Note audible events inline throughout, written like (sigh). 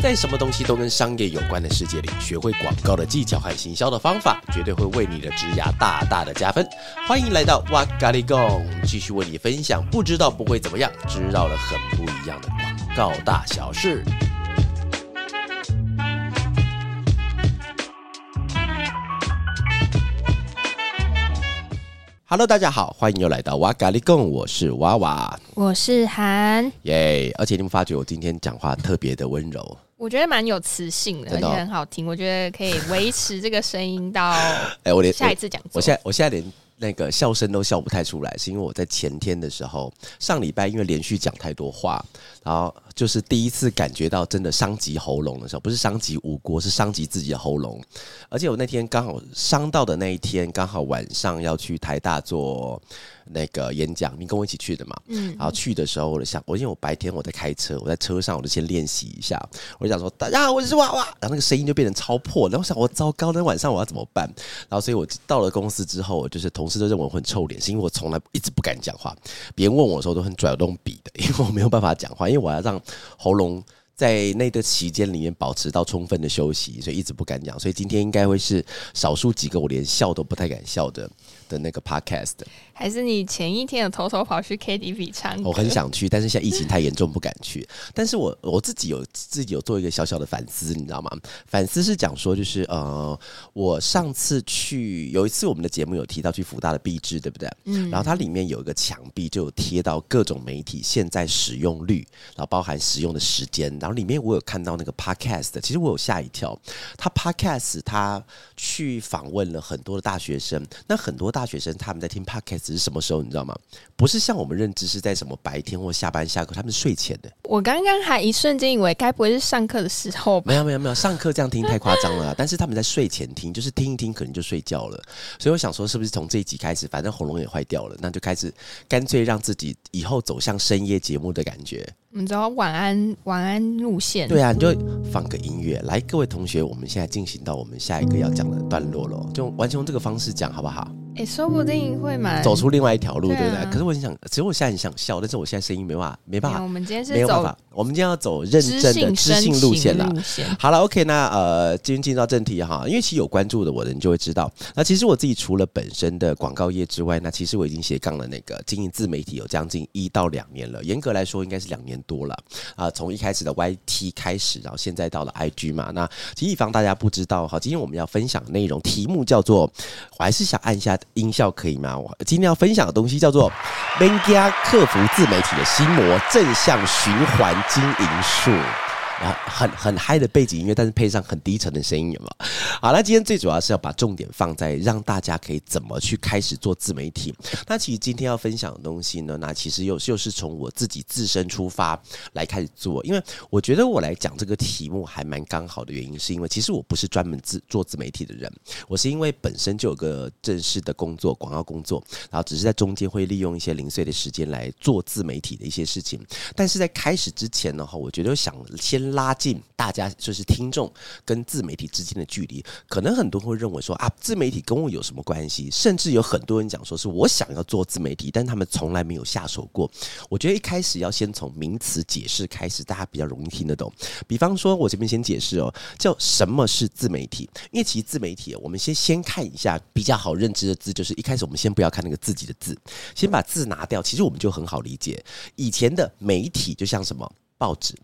在什么东西都跟商业有关的世界里，学会广告的技巧和行销的方法，绝对会为你的职涯大大的加分。欢迎来到哇咖喱贡，继续为你分享不知道不会怎么样，知道了很不一样的广告大小事。Hello，大家好，欢迎又来到哇咖喱贡，我是娃娃，我是韩，耶！而且你们发觉我今天讲话特别的温柔。我觉得蛮有磁性的，而且很好听。我觉得可以维持这个声音到 (laughs) 哎，我连下一次讲，我现在我现在连那个笑声都笑不太出来，是因为我在前天的时候，上礼拜因为连续讲太多话，然后就是第一次感觉到真的伤及喉咙的时候，不是伤及五国，是伤及自己的喉咙。而且我那天刚好伤到的那一天，刚好晚上要去台大做。那个演讲，你跟我一起去的嘛？嗯，然后去的时候，我就想，我因为我白天我在开车，我在车上我就先练习一下。我就想说，大家好，我是娃娃，然后那个声音就变成超破。然后我想，我糟糕，那晚上我要怎么办？然后，所以我到了公司之后，就是同事都认为我很臭脸，是因为我从来一直不敢讲话。别人问我的时候都很拽，我都笔的，因为我没有办法讲话，因为我要让喉咙在那个期间里面保持到充分的休息，所以一直不敢讲。所以今天应该会是少数几个我连笑都不太敢笑的。的那个 podcast，还是你前一天有偷偷跑去 KTV 唱？我很想去，但是现在疫情太严重，不敢去。(laughs) 但是我我自己有自己有做一个小小的反思，你知道吗？反思是讲说，就是呃，我上次去有一次我们的节目有提到去福大的壁纸，对不对？嗯。然后它里面有一个墙壁，就有贴到各种媒体现在使用率，然后包含使用的时间。然后里面我有看到那个 podcast，其实我有吓一跳。他 podcast 他去访问了很多的大学生，那很多大。大学生他们在听 podcast 是什么时候？你知道吗？不是像我们认知是在什么白天或下班下课，他们睡前的。我刚刚还一瞬间以为该不会是上课的时候吧？没有没有没有，上课这样听太夸张了。(laughs) 但是他们在睡前听，就是听一听，可能就睡觉了。所以我想说，是不是从这一集开始，反正喉咙也坏掉了，那就开始干脆让自己以后走向深夜节目的感觉。你知道晚安晚安路线？对啊，你就放个音乐来，各位同学，我们现在进行到我们下一个要讲的段落了，就完全用这个方式讲，好不好？哎，说不定会蛮走出另外一条路，对不对？可是我很想，其实我现在很想笑，但是我现在声音没办法，没办法。我们今天是没有办法，我们今天要走认真的知性路线了。好了，OK，那呃，今天进到正题哈，因为其实有关注的我的人就会知道，那其实我自己除了本身的广告业之外，那其实我已经斜杠了那个经营自媒体有将近一到两年了，严格来说应该是两年多了啊。从一开始的 YT 开始，然后现在到了 IG 嘛。那其实以防大家不知道哈，今天我们要分享内容题目叫做，我还是想按一下音效可以吗？我今天要分享的东西叫做 “Benga 克服自媒体的心魔，正向循环经营术”。然后很很嗨的背景音乐，但是配上很低沉的声音，有吗？好那今天最主要是要把重点放在让大家可以怎么去开始做自媒体。那其实今天要分享的东西呢，那其实又又是从我自己自身出发来开始做，因为我觉得我来讲这个题目还蛮刚好的原因，是因为其实我不是专门自做自媒体的人，我是因为本身就有个正式的工作，广告工作，然后只是在中间会利用一些零碎的时间来做自媒体的一些事情。但是在开始之前呢，哈，我觉得想先。拉近大家就是听众跟自媒体之间的距离，可能很多人会认为说啊，自媒体跟我有什么关系？甚至有很多人讲说是我想要做自媒体，但他们从来没有下手过。我觉得一开始要先从名词解释开始，大家比较容易听得懂。比方说，我这边先解释哦，叫什么是自媒体？因为其实自媒体，我们先先看一下比较好认知的字，就是一开始我们先不要看那个自己的字，先把字拿掉，其实我们就很好理解。以前的媒体就像什么报纸。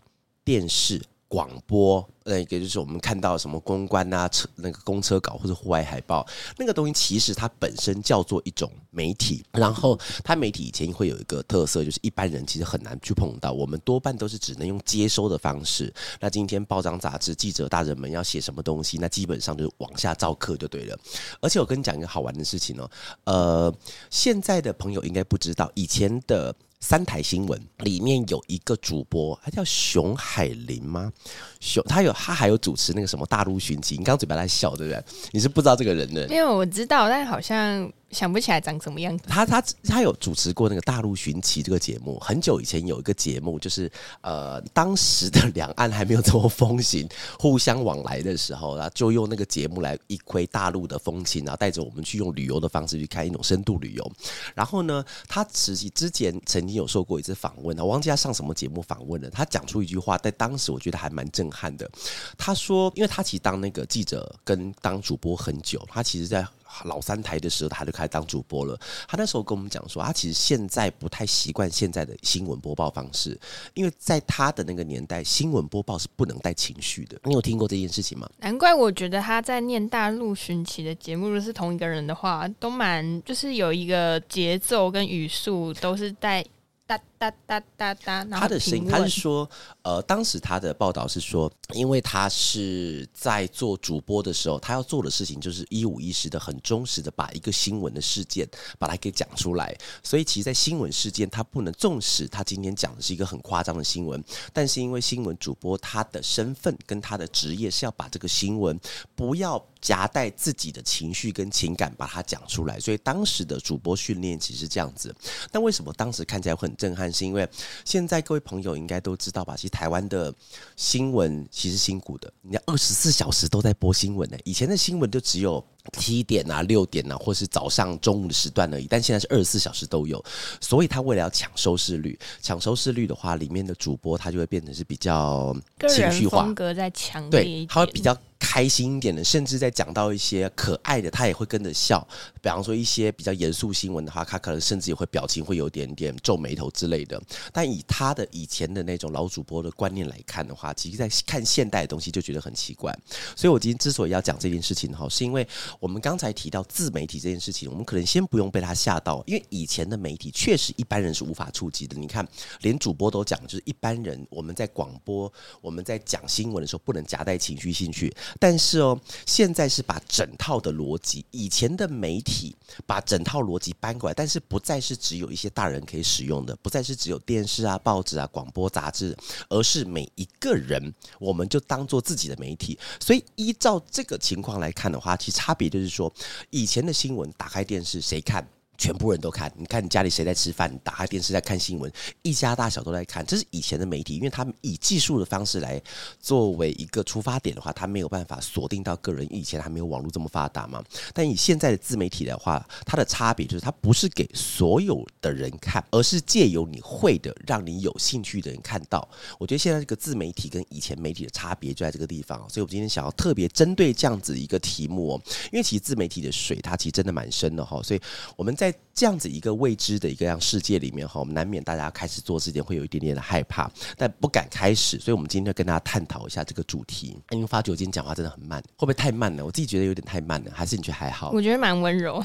电视广播，那个就是我们看到什么公关啊、车那个公车稿或者户外海报，那个东西其实它本身叫做一种媒体。然后它媒体以前会有一个特色，就是一般人其实很难去碰到，我们多半都是只能用接收的方式。那今天报章杂志记者大人们要写什么东西，那基本上就是往下照课就对了。而且我跟你讲一个好玩的事情哦，呃，现在的朋友应该不知道，以前的。三台新闻里面有一个主播，他叫熊海林吗？熊他有他还有主持那个什么大陆寻奇，你刚刚嘴巴在笑对不对？你是不知道这个人的？因为我知道，但好像。想不起来长什么样子。他他他有主持过那个《大陆寻奇》这个节目，很久以前有一个节目，就是呃，当时的两岸还没有这么风行，互相往来的时候，然后就用那个节目来一窥大陆的风情，然后带着我们去用旅游的方式去看一种深度旅游。然后呢，他实际之前曾经有受过一次访问，我忘记他上什么节目访问了，他讲出一句话，在当时我觉得还蛮震撼的。他说，因为他其实当那个记者跟当主播很久，他其实在。老三台的时候，他就开始当主播了。他那时候跟我们讲说，他其实现在不太习惯现在的新闻播报方式，因为在他的那个年代，新闻播报是不能带情绪的。你有听过这件事情吗？难怪我觉得他在念大陆寻奇的节目，如果是同一个人的话，都蛮就是有一个节奏跟语速都是带。哒哒哒哒哒，他的声音，他是说，呃，当时他的报道是说，因为他是在做主播的时候，他要做的事情就是一五一十的、很忠实的把一个新闻的事件把它给讲出来。所以，其实，在新闻事件，他不能纵使他今天讲的是一个很夸张的新闻，但是因为新闻主播他的身份跟他的职业是要把这个新闻不要夹带自己的情绪跟情感把它讲出来，所以当时的主播训练其实这样子。但为什么当时看起来会很？震撼是因为现在各位朋友应该都知道吧？其实台湾的新闻其实辛苦的，人家二十四小时都在播新闻呢。以前的新闻就只有七点啊、六点啊，或是早上、中午的时段而已。但现在是二十四小时都有，所以他为了要抢收视率，抢收视率的话，里面的主播他就会变成是比较情绪化，风格在强烈，他会比较。开心一点的，甚至在讲到一些可爱的，他也会跟着笑。比方说一些比较严肃新闻的话，他可能甚至也会表情会有点点皱眉头之类的。但以他的以前的那种老主播的观念来看的话，其实在看现代的东西就觉得很奇怪。所以我今天之所以要讲这件事情哈，是因为我们刚才提到自媒体这件事情，我们可能先不用被他吓到，因为以前的媒体确实一般人是无法触及的。你看，连主播都讲，就是一般人我们在广播、我们在讲新闻的时候，不能夹带情绪进去。但是哦，现在是把整套的逻辑，以前的媒体把整套逻辑搬过来，但是不再是只有一些大人可以使用的，不再是只有电视啊、报纸啊、广播、杂志，而是每一个人，我们就当做自己的媒体。所以依照这个情况来看的话，其实差别也就是说，以前的新闻打开电视谁看？全部人都看，你看你家里谁在吃饭？打开电视在看新闻，一家大小都在看。这是以前的媒体，因为他们以技术的方式来作为一个出发点的话，他没有办法锁定到个人。以前还没有网络这么发达嘛。但以现在的自媒体的话，它的差别就是它不是给所有的人看，而是借由你会的，让你有兴趣的人看到。我觉得现在这个自媒体跟以前媒体的差别就在这个地方。所以我今天想要特别针对这样子一个题目，哦，因为其实自媒体的水它其实真的蛮深的哈。所以我们在在这样子一个未知的一个样世界里面哈，我们难免大家开始做之前会有一点点的害怕，但不敢开始，所以我们今天要跟大家探讨一下这个主题。因为发觉我今天讲话真的很慢，会不会太慢了？我自己觉得有点太慢了，还是你觉得还好？我觉得蛮温柔。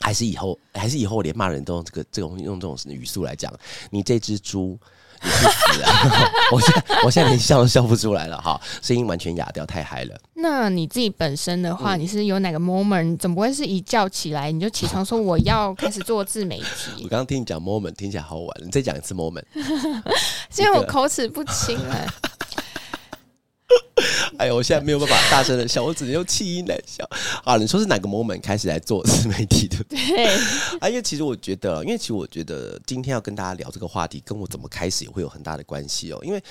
还是以后，还是以后连骂人都用这个这种用这种语速来讲，你这只猪。你去死啊！我现我现在连笑都笑不出来了哈，声音完全哑掉，太嗨了。那你自己本身的话，你是有哪个 moment？怎么会是一觉起来你就起床说我要开始做自媒体？(laughs) 我刚刚听你讲 moment，听起来好玩，你再讲一次 moment。(laughs) 因为我口齿不清哎。(laughs) (laughs) 哎呦，我现在没有办法大声的笑，我只能用气音来笑。啊，你说是哪个 moment 开始来做自媒体的？对，(laughs) 啊，因为其实我觉得，因为其实我觉得今天要跟大家聊这个话题，跟我怎么开始也会有很大的关系哦。因为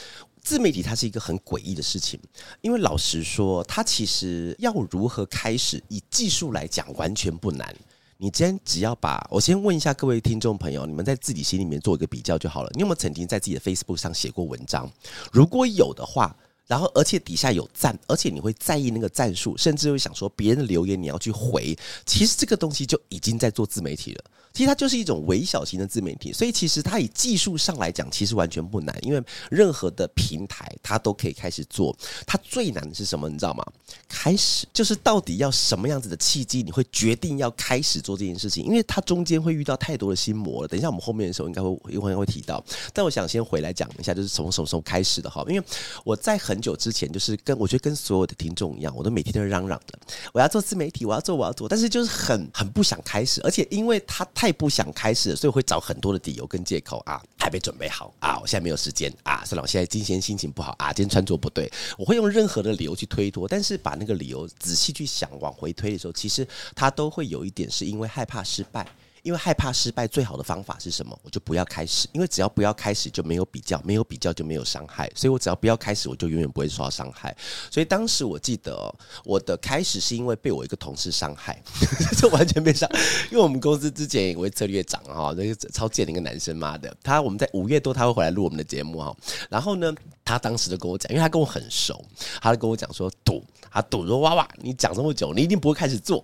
自媒体它是一个很诡异的事情，因为老实说，它其实要如何开始，以技术来讲完全不难。你今天只要把我先问一下各位听众朋友，你们在自己心里面做一个比较就好了。你有没有曾经在自己的 Facebook 上写过文章？如果有的话。然后，而且底下有赞，而且你会在意那个赞数，甚至会想说别人的留言你要去回。其实这个东西就已经在做自媒体了。其实它就是一种微小型的自媒体，所以其实它以技术上来讲，其实完全不难，因为任何的平台它都可以开始做。它最难的是什么？你知道吗？开始就是到底要什么样子的契机，你会决定要开始做这件事情？因为它中间会遇到太多的心魔了。等一下我们后面的时候应该会一会儿会提到。但我想先回来讲一下，就是从什么时候开始的哈？因为我在很久之前，就是跟我觉得跟所有的听众一样，我都每天都嚷嚷的，我要做自媒体，我要做，我要做，但是就是很很不想开始，而且因为它太。太不想开始，所以会找很多的理由跟借口啊。还没准备好啊，我现在没有时间啊，算了，我现在今天心情不好啊，今天穿着不对，我会用任何的理由去推脱，但是把那个理由仔细去想，往回推的时候，其实他都会有一点是因为害怕失败。因为害怕失败，最好的方法是什么？我就不要开始。因为只要不要开始，就没有比较，没有比较就没有伤害。所以我只要不要开始，我就永远不会受到伤害。所以当时我记得我的开始是因为被我一个同事伤害，这完全被伤。因为我们公司之前有一位策略长哈，那个超贱的一个男生妈的，他我们在五月多他会回来录我们的节目哈。然后呢，他当时就跟我讲，因为他跟我很熟，他就跟我讲说赌，他赌说哇哇，你讲这么久，你一定不会开始做。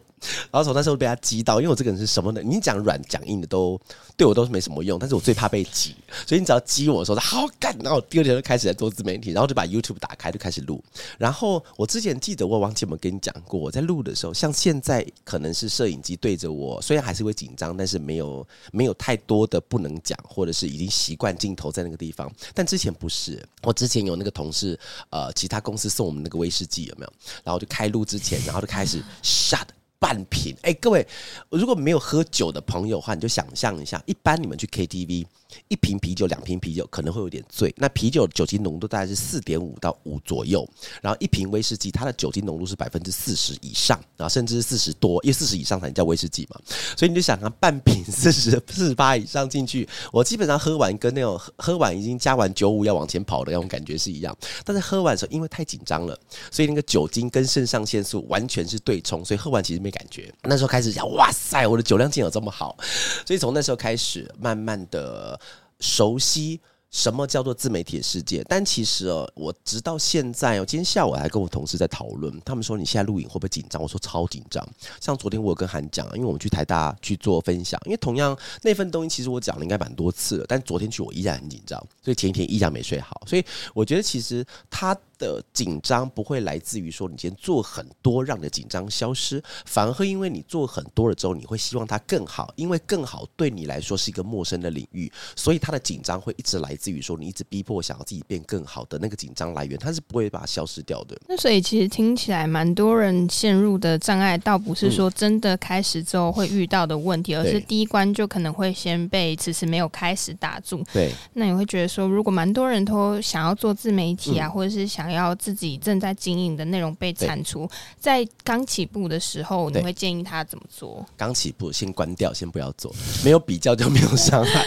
然后从那时候被他激到，因为我这个人是什么呢？你讲软讲硬的都对我都是没什么用，但是我最怕被激，所以你只要激我的时候，好干。然后第二天就开始在做自媒体，然后就把 YouTube 打开就开始录。然后我之前记得我忘记有没有跟你讲过，我在录的时候，像现在可能是摄影机对着我，虽然还是会紧张，但是没有没有太多的不能讲，或者是已经习惯镜头在那个地方。但之前不是，我之前有那个同事，呃，其他公司送我们那个威士忌有没有？然后就开录之前，然后就开始 shut。半瓶，哎，各位，如果没有喝酒的朋友的话，你就想象一下，一般你们去 KTV。一瓶啤酒，两瓶啤酒可能会有点醉。那啤酒酒精浓度大概是四点五到五左右，然后一瓶威士忌，它的酒精浓度是百分之四十以上啊，甚至是四十多，因为四十以上才叫威士忌嘛。所以你就想啊半瓶四十四十八以上进去，我基本上喝完跟那种喝完已经加完九五要往前跑的那种感觉是一样。但是喝完的时候，因为太紧张了，所以那个酒精跟肾上腺素完全是对冲，所以喝完其实没感觉。那时候开始想，哇塞，我的酒量竟有这么好，所以从那时候开始，慢慢的。熟悉什么叫做自媒体世界？但其实哦，我直到现在哦，今天下午还跟我同事在讨论，他们说你现在录影会不会紧张？我说超紧张。像昨天我有跟韩讲，因为我们去台大去做分享，因为同样那份东西其实我讲了应该蛮多次了，但昨天去我依然很紧张，所以前一天依然没睡好。所以我觉得其实他。的紧张不会来自于说你今天做很多让你的紧张消失，反而会因为你做很多了之后，你会希望它更好，因为更好对你来说是一个陌生的领域，所以它的紧张会一直来自于说你一直逼迫想要自己变更好的那个紧张来源，它是不会把它消失掉的。那所以其实听起来蛮多人陷入的障碍，倒不是说真的开始之后会遇到的问题，而是第一关就可能会先被迟迟没有开始打住。对，那你会觉得说，如果蛮多人都想要做自媒体啊，或者是想要自己正在经营的内容被铲除，在刚起步的时候，你会建议他怎么做？刚起步先关掉，先不要做，没有比较就没有伤害。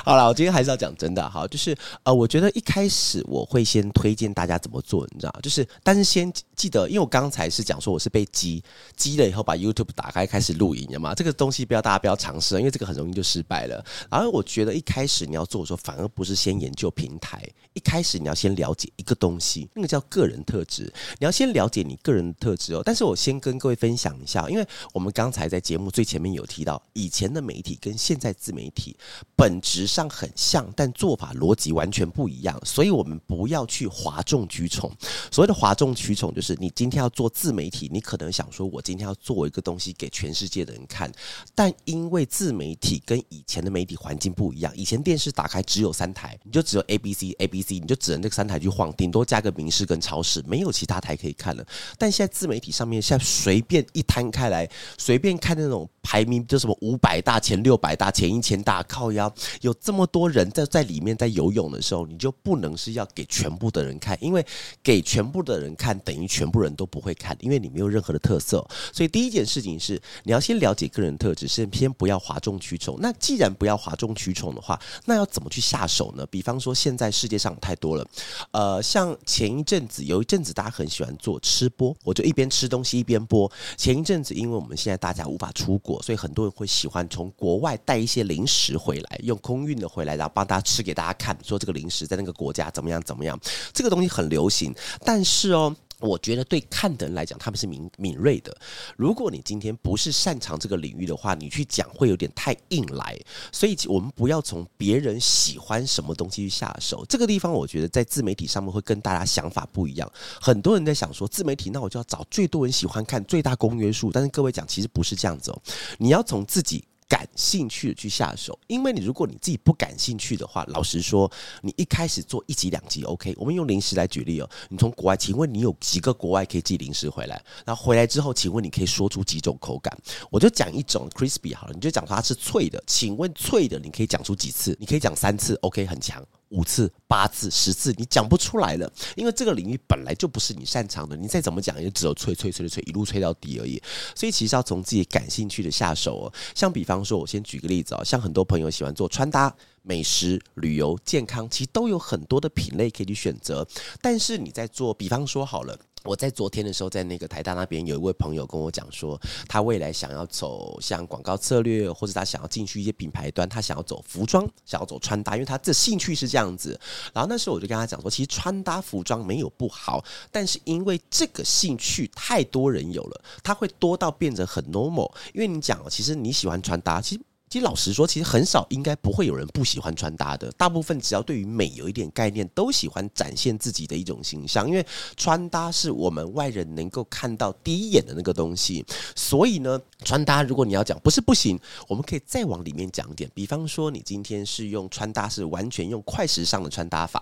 (laughs) 好了，我今天还是要讲真的，好，就是呃，我觉得一开始我会先推荐大家怎么做，你知道，就是但是先记得，因为我刚才是讲说我是被激激了以后把 YouTube 打开开始录影的嘛，这个东西不要大家不要尝试，因为这个很容易就失败了。然后我觉得一开始你要做的时候，反而不是先研究平台，一开始你要先了解一个东西，那个叫个人特质，你要先了解你个人的特质哦。但是我先跟各位分享一下，因为我们刚才在节目最前面有提到，以前的媒体跟现在自媒体本质上很像，但做法逻辑完全不一样，所以我们不要去哗众取宠。所谓的哗众取宠，就是你今天要做自媒体，你可能想说，我今天要做一个东西给全世界的人看，但因为自媒体跟以前的媒体环境不一样，以前电视打开只有三台，你就只有 A B C A B C，你就只能这三台去晃，顶多加个名师跟超市，没有其他台可以看了。但现在自媒体上面，现在随便一摊开来，随便看那种排名，就什么五百大、前六百大、前一千大，靠腰有这么多。人在在里面在游泳的时候，你就不能是要给全部的人看，因为给全部的人看等于全部人都不会看，因为你没有任何的特色。所以第一件事情是你要先了解个人特质，先先不要哗众取宠。那既然不要哗众取宠的话，那要怎么去下手呢？比方说现在世界上太多了，呃，像前一阵子有一阵子大家很喜欢做吃播，我就一边吃东西一边播。前一阵子因为我们现在大家无法出国，所以很多人会喜欢从国外带一些零食回来，用空运运的回来。然后帮大家吃给大家看，说这个零食在那个国家怎么样怎么样，这个东西很流行。但是哦，我觉得对看的人来讲，他们是敏敏锐的。如果你今天不是擅长这个领域的话，你去讲会有点太硬来。所以，我们不要从别人喜欢什么东西去下手。这个地方，我觉得在自媒体上面会跟大家想法不一样。很多人在想说，自媒体那我就要找最多人喜欢看、最大公约数。但是各位讲，其实不是这样子哦。你要从自己。感兴趣的去下手，因为你如果你自己不感兴趣的话，老实说，你一开始做一集两集 OK。我们用零食来举例哦，你从国外，请问你有几个国外可以寄零食回来？然后回来之后，请问你可以说出几种口感？我就讲一种 crispy 好了，你就讲它是脆的，请问脆的你可以讲出几次？你可以讲三次 OK，很强。五次、八次、十次，你讲不出来了，因为这个领域本来就不是你擅长的。你再怎么讲，也只有吹、吹、吹、吹，一路吹到底而已。所以其实要从自己感兴趣的下手哦。像比方说，我先举个例子哦，像很多朋友喜欢做穿搭、美食、旅游、健康，其实都有很多的品类可以去选择。但是你在做，比方说好了。我在昨天的时候，在那个台大那边有一位朋友跟我讲说，他未来想要走像广告策略，或者他想要进去一些品牌端，他想要走服装，想要走穿搭，因为他这兴趣是这样子。然后那时候我就跟他讲说，其实穿搭服装没有不好，但是因为这个兴趣太多人有了，他会多到变得很 normal。因为你讲哦，其实你喜欢穿搭，其实。其实老实说，其实很少，应该不会有人不喜欢穿搭的。大部分只要对于美有一点概念，都喜欢展现自己的一种形象。因为穿搭是我们外人能够看到第一眼的那个东西。所以呢，穿搭如果你要讲不是不行，我们可以再往里面讲点。比方说，你今天是用穿搭是完全用快时尚的穿搭法，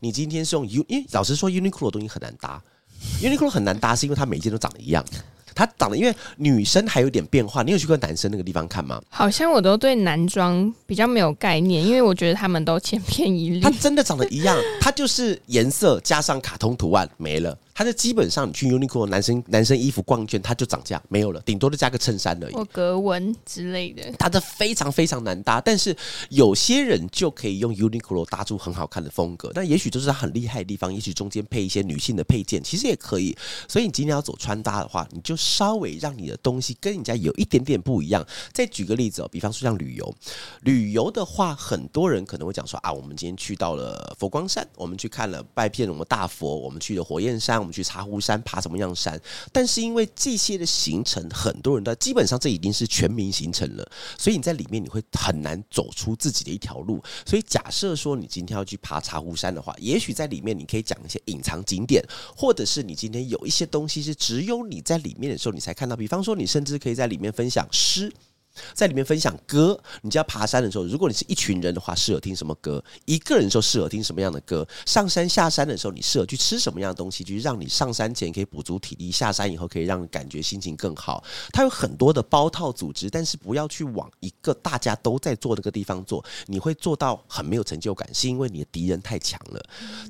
你今天是用 U，因为老实说，Uniqlo 的东西很难搭。Uniqlo 很难搭，是因为它每一件都长得一样。它长得，因为女生还有点变化。你有去过男生那个地方看吗？好像我都对男装比较没有概念，因为我觉得他们都千篇一律。他真的长得一样，他就是颜色加上卡通图案没了。它就基本上你去 Uniqlo 男生男生衣服逛一圈，它就涨价没有了，顶多就加个衬衫而已，或格纹之类的。它的非常非常难搭，但是有些人就可以用 Uniqlo 搭出很好看的风格。那也许就是它很厉害的地方，也许中间配一些女性的配件，其实也可以。所以你今天要走穿搭的话，你就稍微让你的东西跟人家有一点点不一样。再举个例子哦，比方说像旅游，旅游的话，很多人可能会讲说啊，我们今天去到了佛光山，我们去看了拜遍我们大佛，我们去了火焰山。我们去茶壶山爬什么样山？但是因为这些的行程，很多人都基本上这已经是全民行程了，所以你在里面你会很难走出自己的一条路。所以假设说你今天要去爬茶壶山的话，也许在里面你可以讲一些隐藏景点，或者是你今天有一些东西是只有你在里面的时候你才看到。比方说，你甚至可以在里面分享诗。在里面分享歌，你就要爬山的时候，如果你是一群人的话，适合听什么歌？一个人的时候适合听什么样的歌？上山下山的时候，你适合去吃什么样的东西？就是让你上山前可以补足体力，下山以后可以让你感觉心情更好。它有很多的包套组织，但是不要去往一个大家都在做那个地方做，你会做到很没有成就感，是因为你的敌人太强了。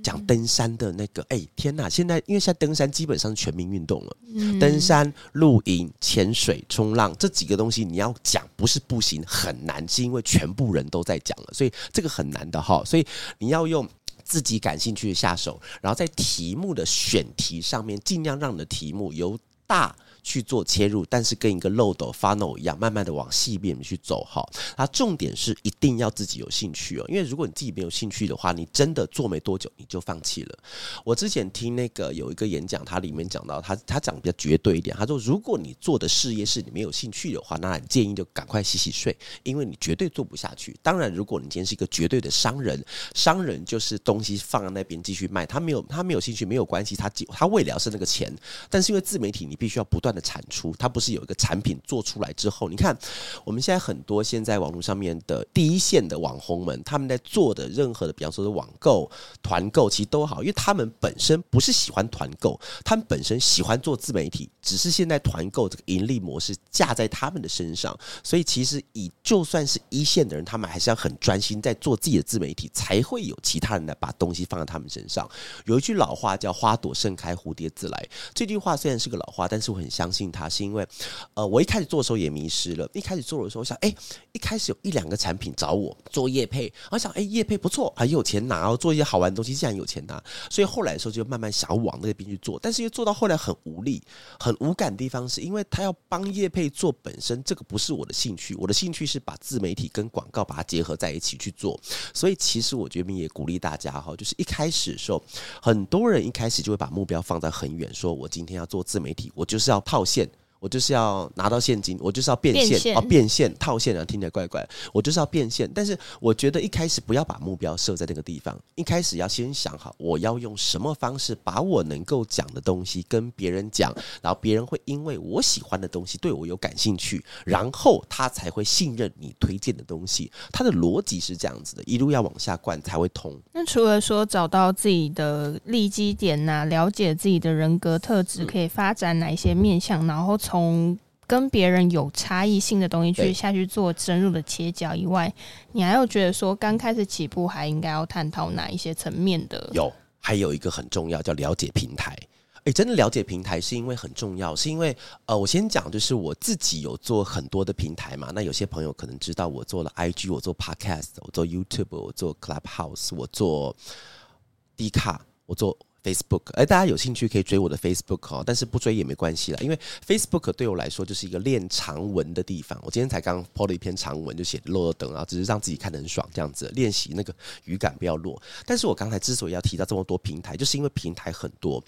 讲登山的那个，哎，天哪！现在因为现在登山基本上是全民运动了，登山、露营、潜水、冲浪这几个东西，你要。讲不是不行，很难，是因为全部人都在讲了，所以这个很难的哈。所以你要用自己感兴趣的下手，然后在题目的选题上面，尽量让你的题目由大。去做切入，但是跟一个漏斗 funnel 一样，慢慢的往细面去走哈。它重点是一定要自己有兴趣哦，因为如果你自己没有兴趣的话，你真的做没多久你就放弃了。我之前听那个有一个演讲，它里面讲到，他他讲比较绝对一点，他说如果你做的事业是你没有兴趣的话，那你建议就赶快洗洗睡，因为你绝对做不下去。当然，如果你今天是一个绝对的商人，商人就是东西放在那边继续卖，他没有他没有兴趣没有关系，他他为了是那个钱，但是因为自媒体你必须要不断。的产出，它不是有一个产品做出来之后，你看我们现在很多现在网络上面的第一线的网红们，他们在做的任何的，比方说是网购、团购，其实都好，因为他们本身不是喜欢团购，他们本身喜欢做自媒体，只是现在团购这个盈利模式架在他们的身上，所以其实以就算是一线的人，他们还是要很专心在做自己的自媒体，才会有其他人来把东西放在他们身上。有一句老话叫“花朵盛开，蝴蝶自来”，这句话虽然是个老话，但是我很。相信他是因为，呃，我一开始做的时候也迷失了。一开始做的时候想，哎，一开始有一两个产品找我做叶配，我想，哎，叶配不错，很有钱拿，做一些好玩的东西，竟然有钱拿。所以后来的时候就慢慢想要往那边去做，但是又做到后来很无力、很无感的地方，是因为他要帮叶配做本身，这个不是我的兴趣。我的兴趣是把自媒体跟广告把它结合在一起去做。所以其实我觉得也鼓励大家哈，就是一开始的时候，很多人一开始就会把目标放在很远，说我今天要做自媒体，我就是要。套现，我就是要拿到现金，我就是要变现哦，变现套现啊，听起来怪怪。我就是要变现，但是我觉得一开始不要把目标设在那个地方，一开始要先想好我要用什么方式把我能够讲的东西跟别人讲，然后别人会因为我喜欢的东西对我有感兴趣，然后他才会信任你推荐的东西。他的逻辑是这样子的，一路要往下灌才会通。那除了说找到自己的利基点呐，了解自己的人格特质，可以发展哪一些面向，然后。从跟别人有差异性的东西去下去做深入的切角以外，你还有觉得说刚开始起步还应该要探讨哪一些层面的？有，还有一个很重要叫了解平台。哎，真的了解平台是因为很重要，是因为呃，我先讲就是我自己有做很多的平台嘛。那有些朋友可能知道我做了 IG，我做 Podcast，我做 YouTube，我做 Clubhouse，我做 D 卡，我做。Facebook，哎，大家有兴趣可以追我的 Facebook 哦，但是不追也没关系啦，因为 Facebook 对我来说就是一个练长文的地方。我今天才刚 po 了一篇长文，就写落了等啊，只是让自己看得很爽，这样子练习那个语感不要落。但是我刚才之所以要提到这么多平台，就是因为平台很多。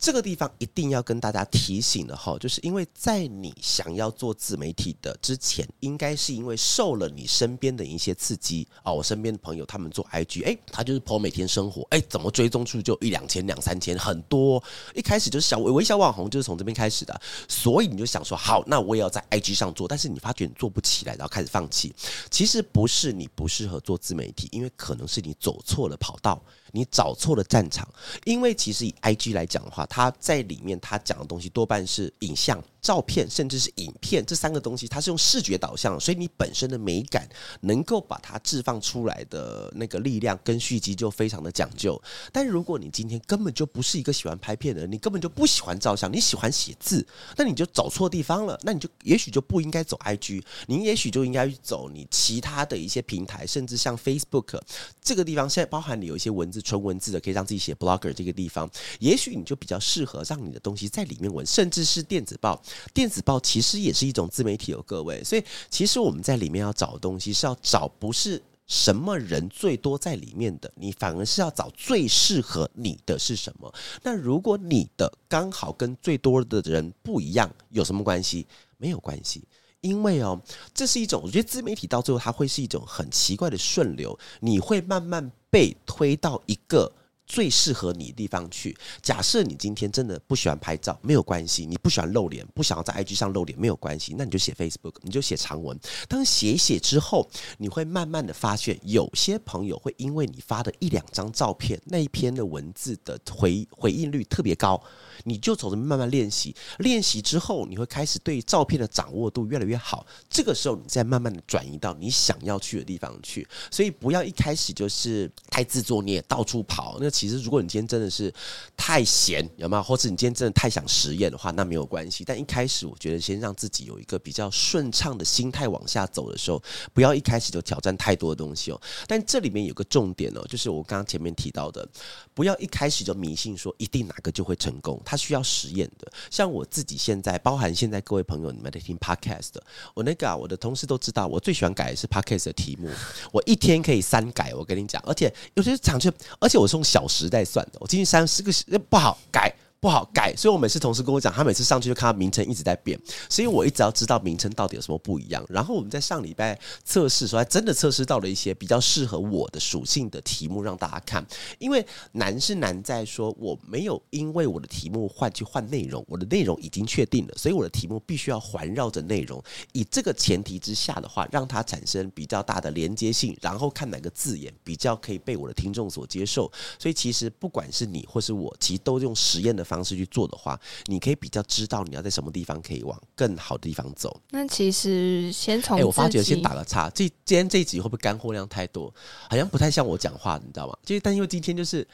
这个地方一定要跟大家提醒的哈，就是因为在你想要做自媒体的之前，应该是因为受了你身边的一些刺激啊。我身边的朋友他们做 IG，哎，他就是 po 每天生活，哎，怎么追踪出就一两千、两三千，很多。一开始就是小微微小网红，就是从这边开始的，所以你就想说，好，那我也要在 IG 上做，但是你发觉你做不起来，然后开始放弃。其实不是你不适合做自媒体，因为可能是你走错了跑道。你找错了战场，因为其实以 I G 来讲的话，它在里面它讲的东西多半是影像。照片甚至是影片这三个东西，它是用视觉导向，所以你本身的美感能够把它置放出来的那个力量跟续集就非常的讲究。但如果你今天根本就不是一个喜欢拍片的人，你根本就不喜欢照相，你喜欢写字，那你就走错地方了。那你就也许就不应该走 IG，你也许就应该走你其他的一些平台，甚至像 Facebook 这个地方，现在包含你有一些文字纯文字的，可以让自己写 Blogger 这个地方，也许你就比较适合让你的东西在里面文，甚至是电子报。电子报其实也是一种自媒体哦，各位。所以其实我们在里面要找东西，是要找不是什么人最多在里面的，你反而是要找最适合你的是什么。那如果你的刚好跟最多的人不一样，有什么关系？没有关系，因为哦，这是一种我觉得自媒体到最后它会是一种很奇怪的顺流，你会慢慢被推到一个。最适合你的地方去。假设你今天真的不喜欢拍照，没有关系；你不喜欢露脸，不想要在 IG 上露脸，没有关系。那你就写 Facebook，你就写长文。当写一写之后，你会慢慢的发现，有些朋友会因为你发的一两张照片，那一篇的文字的回回应率特别高。你就从这慢慢练习，练习之后，你会开始对照片的掌握度越来越好。这个时候，你再慢慢的转移到你想要去的地方去。所以，不要一开始就是太自作孽，到处跑。那其实，如果你今天真的是太闲，有没有？或者你今天真的太想实验的话，那没有关系。但一开始，我觉得先让自己有一个比较顺畅的心态往下走的时候，不要一开始就挑战太多的东西哦。但这里面有个重点哦，就是我刚刚前面提到的，不要一开始就迷信说一定哪个就会成功。它需要实验的，像我自己现在，包含现在各位朋友你们在听 podcast，我那个我的同事都知道，我最喜欢改的是 podcast 的题目，我一天可以三改，我跟你讲，而且有些场去，而且我是用小时在算的，我进去三十个不好改。不好改，所以我每次同事跟我讲，他每次上去就看到名称一直在变，所以我一直要知道名称到底有什么不一样。然后我们在上礼拜测试时候，还真的测试到了一些比较适合我的属性的题目让大家看。因为难是难在说我没有因为我的题目换去换内容，我的内容已经确定了，所以我的题目必须要环绕着内容。以这个前提之下的话，让它产生比较大的连接性，然后看哪个字眼比较可以被我的听众所接受。所以其实不管是你或是我，其实都用实验的。方式去做的话，你可以比较知道你要在什么地方可以往更好的地方走。那其实先从哎，我发觉先打个岔，这今天这一集会不会干货量太多？好像不太像我讲话，你知道吗？就是但因为今天就是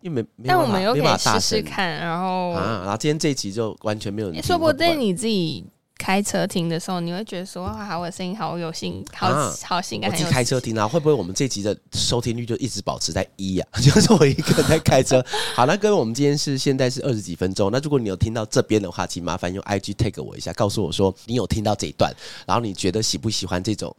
因为没，但我们又可以试试看，然后啊，然后今天这一集就完全没有，说不定你自己。开车听的时候，你会觉得说哇，我的声音好有性，好好性感。我自己开车听啊，会不会我们这集的收听率就一直保持在一啊？就是我一个人在开车。好，那各位，我们今天是现在是二十几分钟。那如果你有听到这边的话，请麻烦用 IG tag 我一下，告诉我说你有听到这一段，然后你觉得喜不喜欢这种？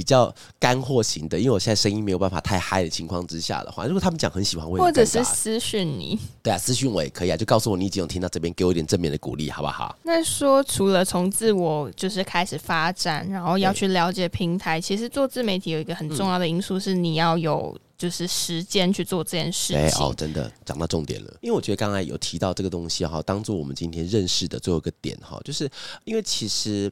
比较干货型的，因为我现在声音没有办法太嗨的情况之下的话，如果他们讲很喜欢，或者是私讯你，对啊，私讯我也可以啊，就告诉我你已经有听到这边，给我一点正面的鼓励，好不好？那说除了从自我就是开始发展，然后要去了解平台，其实做自媒体有一个很重要的因素是你要有。就是时间去做这件事情。哦，真的讲到重点了。因为我觉得刚才有提到这个东西哈，当做我们今天认识的最后一个点哈，就是因为其实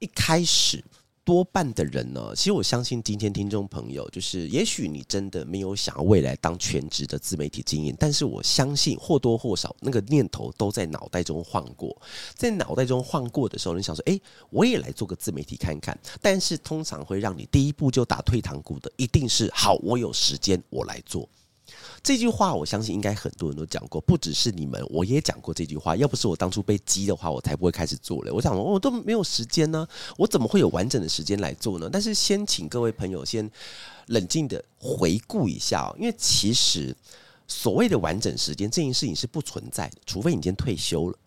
一开始。多半的人呢，其实我相信今天听众朋友，就是也许你真的没有想要未来当全职的自媒体经营，但是我相信或多或少那个念头都在脑袋中晃过，在脑袋中晃过的时候，你想说，哎，我也来做个自媒体看看。但是通常会让你第一步就打退堂鼓的，一定是好，我有时间，我来做。这句话我相信应该很多人都讲过，不只是你们，我也讲过这句话。要不是我当初被激的话，我才不会开始做了。我想，我都没有时间呢，我怎么会有完整的时间来做呢？但是先请各位朋友先冷静的回顾一下，因为其实所谓的完整时间这件事情是不存在的，除非你今天退休了。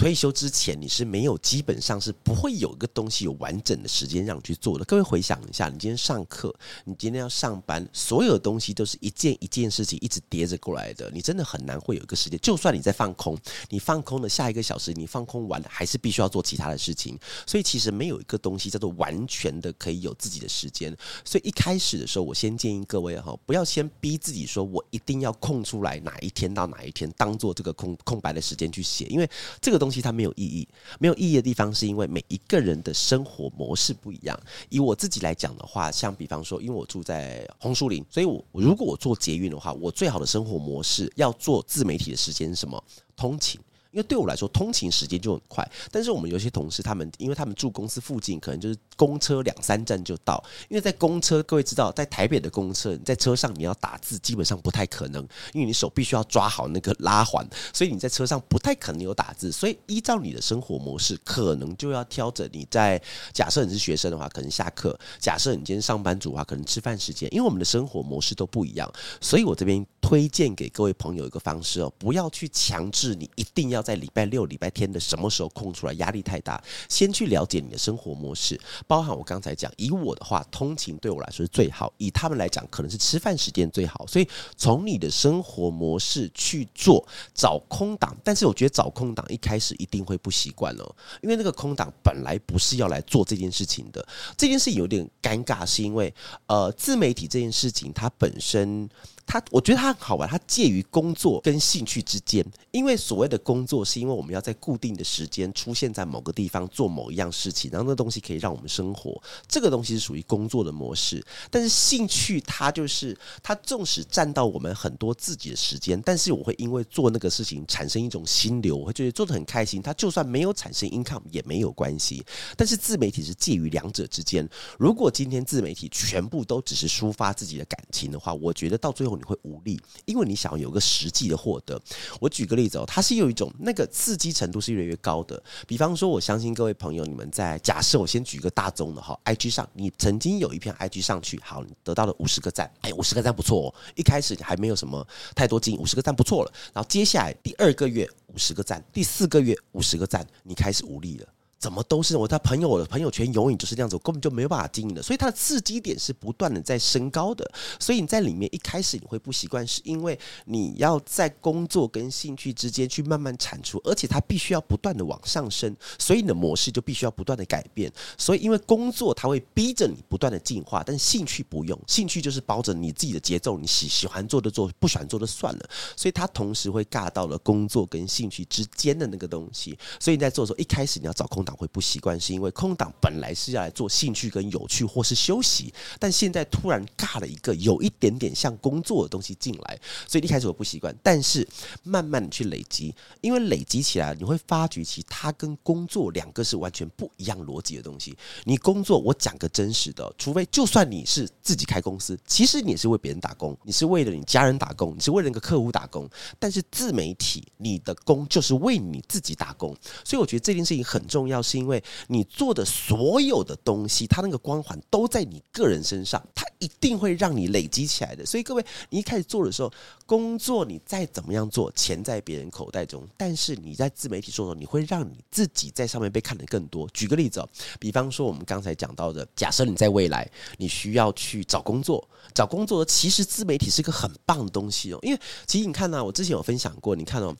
退休之前，你是没有，基本上是不会有一个东西有完整的时间让你去做的。各位回想一下，你今天上课，你今天要上班，所有东西都是一件一件事情一直叠着过来的。你真的很难会有一个时间，就算你在放空，你放空的下一个小时，你放空完还是必须要做其他的事情。所以其实没有一个东西叫做完全的可以有自己的时间。所以一开始的时候，我先建议各位哈，不要先逼自己说我一定要空出来哪一天到哪一天当做这个空空白的时间去写，因为这个东西。它没有意义，没有意义的地方是因为每一个人的生活模式不一样。以我自己来讲的话，像比方说，因为我住在红树林，所以我如果我做捷运的话，我最好的生活模式要做自媒体的时间是什么？通勤。因为对我来说，通勤时间就很快。但是我们有些同事，他们因为他们住公司附近，可能就是公车两三站就到。因为在公车，各位知道，在台北的公车，你在车上你要打字，基本上不太可能，因为你手必须要抓好那个拉环，所以你在车上不太可能有打字。所以依照你的生活模式，可能就要挑着你在假设你是学生的话，可能下课；假设你今天上班族的话，可能吃饭时间。因为我们的生活模式都不一样，所以我这边推荐给各位朋友一个方式哦，不要去强制你一定要。在礼拜六、礼拜天的什么时候空出来？压力太大，先去了解你的生活模式，包含我刚才讲，以我的话，通勤对我来说是最好；以他们来讲，可能是吃饭时间最好。所以从你的生活模式去做，找空档。但是我觉得找空档一开始一定会不习惯哦，因为那个空档本来不是要来做这件事情的。这件事情有点尴尬，是因为呃，自媒体这件事情它本身。他，我觉得他很好玩，他介于工作跟兴趣之间。因为所谓的工作，是因为我们要在固定的时间出现在某个地方做某一样事情，然后那东西可以让我们生活。这个东西是属于工作的模式。但是兴趣，它就是它，纵使占到我们很多自己的时间，但是我会因为做那个事情产生一种心流，我会觉得做的很开心。它就算没有产生 income 也没有关系。但是自媒体是介于两者之间。如果今天自媒体全部都只是抒发自己的感情的话，我觉得到最后。你会无力，因为你想要有个实际的获得。我举个例子哦，它是有一种那个刺激程度是越来越高的。比方说，我相信各位朋友，你们在假设我先举个大宗的哈，IG 上，你曾经有一篇 IG 上去，好，你得到了五十个赞，哎，五十个赞不错哦。一开始你还没有什么太多经营，五十个赞不错了。然后接下来第二个月五十个赞，第四个月五十个赞，你开始无力了。怎么都是我，他朋友的朋友圈永远就是这样子，我根本就没有办法经营的。所以它的刺激点是不断的在升高的。所以你在里面一开始你会不习惯，是因为你要在工作跟兴趣之间去慢慢产出，而且它必须要不断的往上升，所以你的模式就必须要不断的改变。所以因为工作它会逼着你不断的进化，但兴趣不用，兴趣就是包着你自己的节奏，你喜喜欢做的做，不喜欢做的算了。所以它同时会尬到了工作跟兴趣之间的那个东西。所以你在做的时候，一开始你要找空会不习惯，是因为空档本来是要来做兴趣跟有趣或是休息，但现在突然尬了一个有一点点像工作的东西进来，所以一开始我不习惯。但是慢慢的去累积，因为累积起来，你会发觉其它跟工作两个是完全不一样逻辑的东西。你工作，我讲个真实的，除非就算你是自己开公司，其实你也是为别人打工，你是为了你家人打工，你是为了那个客户打工。但是自媒体，你的工就是为你自己打工，所以我觉得这件事情很重要。是因为你做的所有的东西，它那个光环都在你个人身上，它一定会让你累积起来的。所以各位，你一开始做的时候，工作你再怎么样做，钱在别人口袋中，但是你在自媒体做的时候，你会让你自己在上面被看得更多。举个例子哦，比方说我们刚才讲到的，假设你在未来你需要去找工作，找工作其实自媒体是个很棒的东西哦，因为其实你看呢，我之前有分享过，你看哦。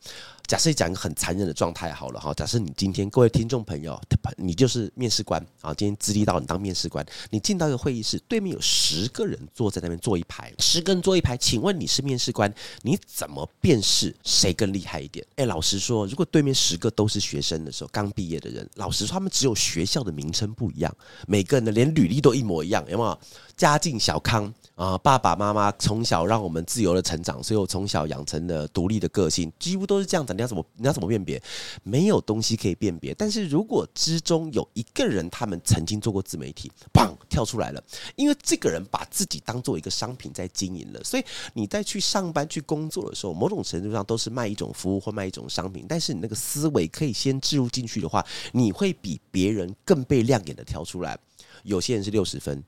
假设讲一个很残忍的状态好了哈，假设你今天各位听众朋友，你就是面试官啊，今天资历到你当面试官，你进到一个会议室，对面有十个人坐在那边坐一排，十个人坐一排，请问你是面试官，你怎么辨识谁更厉害一点？哎，老实说，如果对面十个都是学生的时候，刚毕业的人，老实说，他们只有学校的名称不一样，每个人的连履历都一模一样，有没有？家境小康啊，爸爸妈妈从小让我们自由的成长，所以我从小养成了独立的个性，几乎都是这样子。你要怎么你要怎么辨别？没有东西可以辨别。但是如果之中有一个人，他们曾经做过自媒体，砰跳出来了，因为这个人把自己当做一个商品在经营了，所以你在去上班去工作的时候，某种程度上都是卖一种服务或卖一种商品。但是你那个思维可以先置入进去的话，你会比别人更被亮眼的挑出来。有些人是六十分。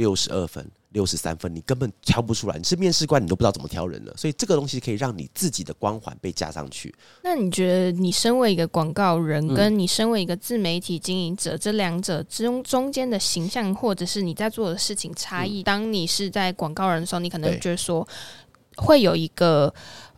六十二分、六十三分，你根本挑不出来。你是面试官，你都不知道怎么挑人了。所以这个东西可以让你自己的光环被加上去。那你觉得，你身为一个广告人，跟你身为一个自媒体经营者，这两者中中间的形象，或者是你在做的事情差异？当你是在广告人的时候，你可能觉得说会有一个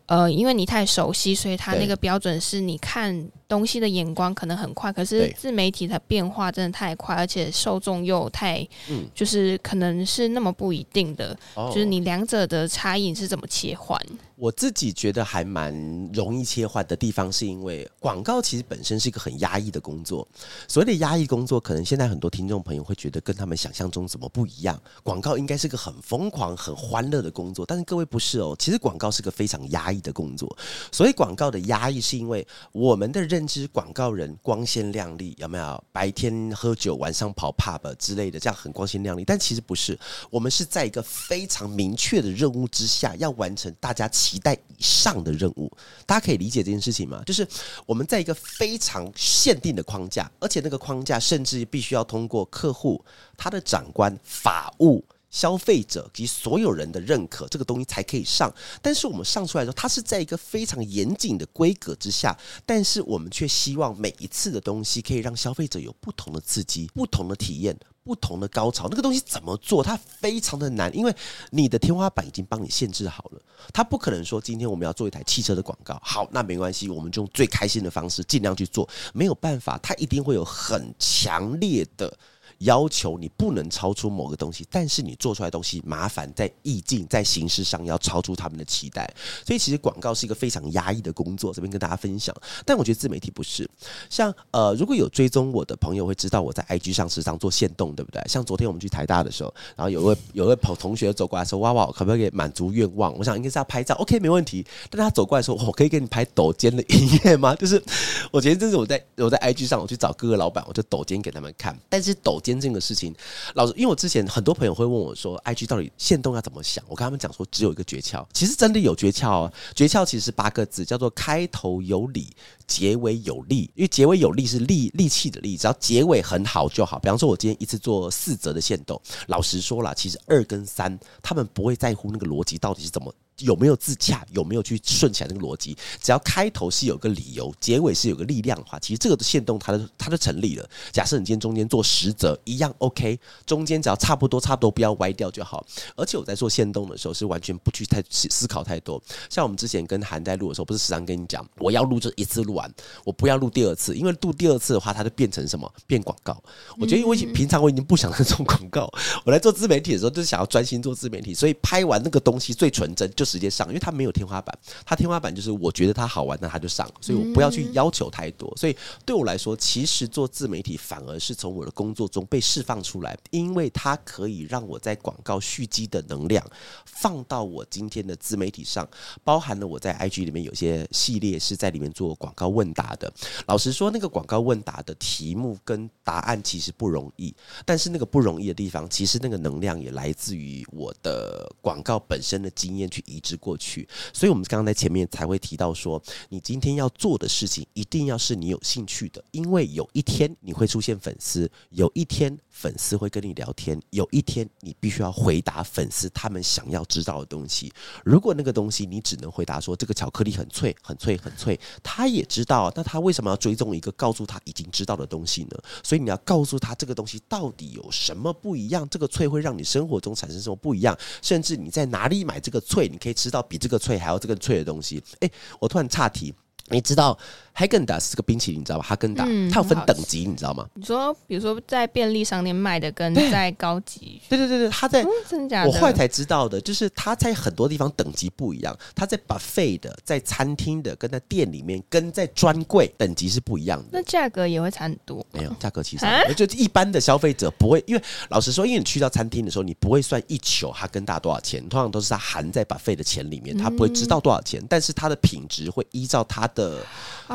呃，因为你太熟悉，所以他那个标准是你看。东西的眼光可能很快，可是自媒体的变化真的太快，而且受众又太，嗯，就是可能是那么不一定的，就是你两者的差异是怎么切换？我自己觉得还蛮容易切换的地方，是因为广告其实本身是一个很压抑的工作。所谓的压抑工作，可能现在很多听众朋友会觉得跟他们想象中怎么不一样？广告应该是个很疯狂、很欢乐的工作，但是各位不是哦，其实广告是个非常压抑的工作。所以广告的压抑是因为我们的认。认知广告人光鲜亮丽有没有？白天喝酒，晚上跑 pub 之类的，这样很光鲜亮丽。但其实不是，我们是在一个非常明确的任务之下，要完成大家期待以上的任务。大家可以理解这件事情吗？就是我们在一个非常限定的框架，而且那个框架甚至必须要通过客户、他的长官、法务。消费者及所有人的认可，这个东西才可以上。但是我们上出来的时候，它是在一个非常严谨的规格之下，但是我们却希望每一次的东西可以让消费者有不同的刺激、(laughs) 不同的体验、不同的高潮。那个东西怎么做？它非常的难，因为你的天花板已经帮你限制好了。它不可能说今天我们要做一台汽车的广告，好，那没关系，我们就用最开心的方式尽量去做。没有办法，它一定会有很强烈的。要求你不能超出某个东西，但是你做出来东西麻烦在意境在形式上要超出他们的期待，所以其实广告是一个非常压抑的工作。这边跟大家分享，但我觉得自媒体不是。像呃，如果有追踪我的朋友会知道我在 (laughs) IG 上时常做限动，对不对？像昨天我们去台大的时候，然后有位有位朋同学走过来说：“哇哇，可不可以满足愿望？”我想应该是要拍照，OK，没问题。但他走过来说：“我可以给你拍抖肩的音乐吗？”就是我觉得这是我在我在 IG 上我去找各个老板，我就抖肩给他们看，但是抖肩。这个事情，老师，因为我之前很多朋友会问我说，IG 到底限动要怎么想？我跟他们讲说，只有一个诀窍，其实真的有诀窍哦。诀窍其实是八个字，叫做开头有理，结尾有力。因为结尾有力是力力气的力，只要结尾很好就好。比方说，我今天一次做四则的限动，老实说了，其实二跟三他们不会在乎那个逻辑到底是怎么。有没有自洽？有没有去顺起来那个逻辑？只要开头是有个理由，结尾是有个力量的话，其实这个的线动它的它就成立了。假设你今天中间做十则一样 OK，中间只要差不多差不多不要歪掉就好。而且我在做线动的时候是完全不去太思考太多。像我们之前跟韩在录的时候，不是时常跟你讲，我要录就一次录完，我不要录第二次，因为录第二次的话，它就变成什么变广告。我觉得因为平常我已经不想做广告，我来做自媒体的时候就是想要专心做自媒体，所以拍完那个东西最纯真就是。直接上，因为它没有天花板，它天花板就是我觉得它好玩，那它就上，所以我不要去要求太多。所以对我来说，其实做自媒体反而是从我的工作中被释放出来，因为它可以让我在广告蓄积的能量放到我今天的自媒体上，包含了我在 IG 里面有些系列是在里面做广告问答的。老实说，那个广告问答的题目跟答案其实不容易，但是那个不容易的地方，其实那个能量也来自于我的广告本身的经验去。移植过去。所以，我们刚刚在前面才会提到说，你今天要做的事情一定要是你有兴趣的，因为有一天你会出现粉丝，有一天粉丝会跟你聊天，有一天你必须要回答粉丝他们想要知道的东西。如果那个东西你只能回答说这个巧克力很脆、很脆、很脆，他也知道，那他为什么要追踪一个告诉他已经知道的东西呢？所以你要告诉他这个东西到底有什么不一样，这个脆会让你生活中产生什么不一样，甚至你在哪里买这个脆，你可以吃到比这个脆还要这个脆的东西。诶，我突然岔题，你知道？哈根达斯这个冰淇淋，你知道吧？哈根达，它有分等级，你知道吗？你说，比如说在便利商店卖的，跟在高级，对对对对，它在真假？我后来才知道的，就是它在很多地方等级不一样。它在 buffet 的，在餐厅的，跟在店里面，跟在专柜等级是不一样的。那价格也会差很多？没有，价格其实就一般的消费者不会，因为老实说，因为你去到餐厅的时候，你不会算一球哈根达多少钱，通常都是它含在 buffet 的钱里面，他不会知道多少钱，但是它的品质会依照它的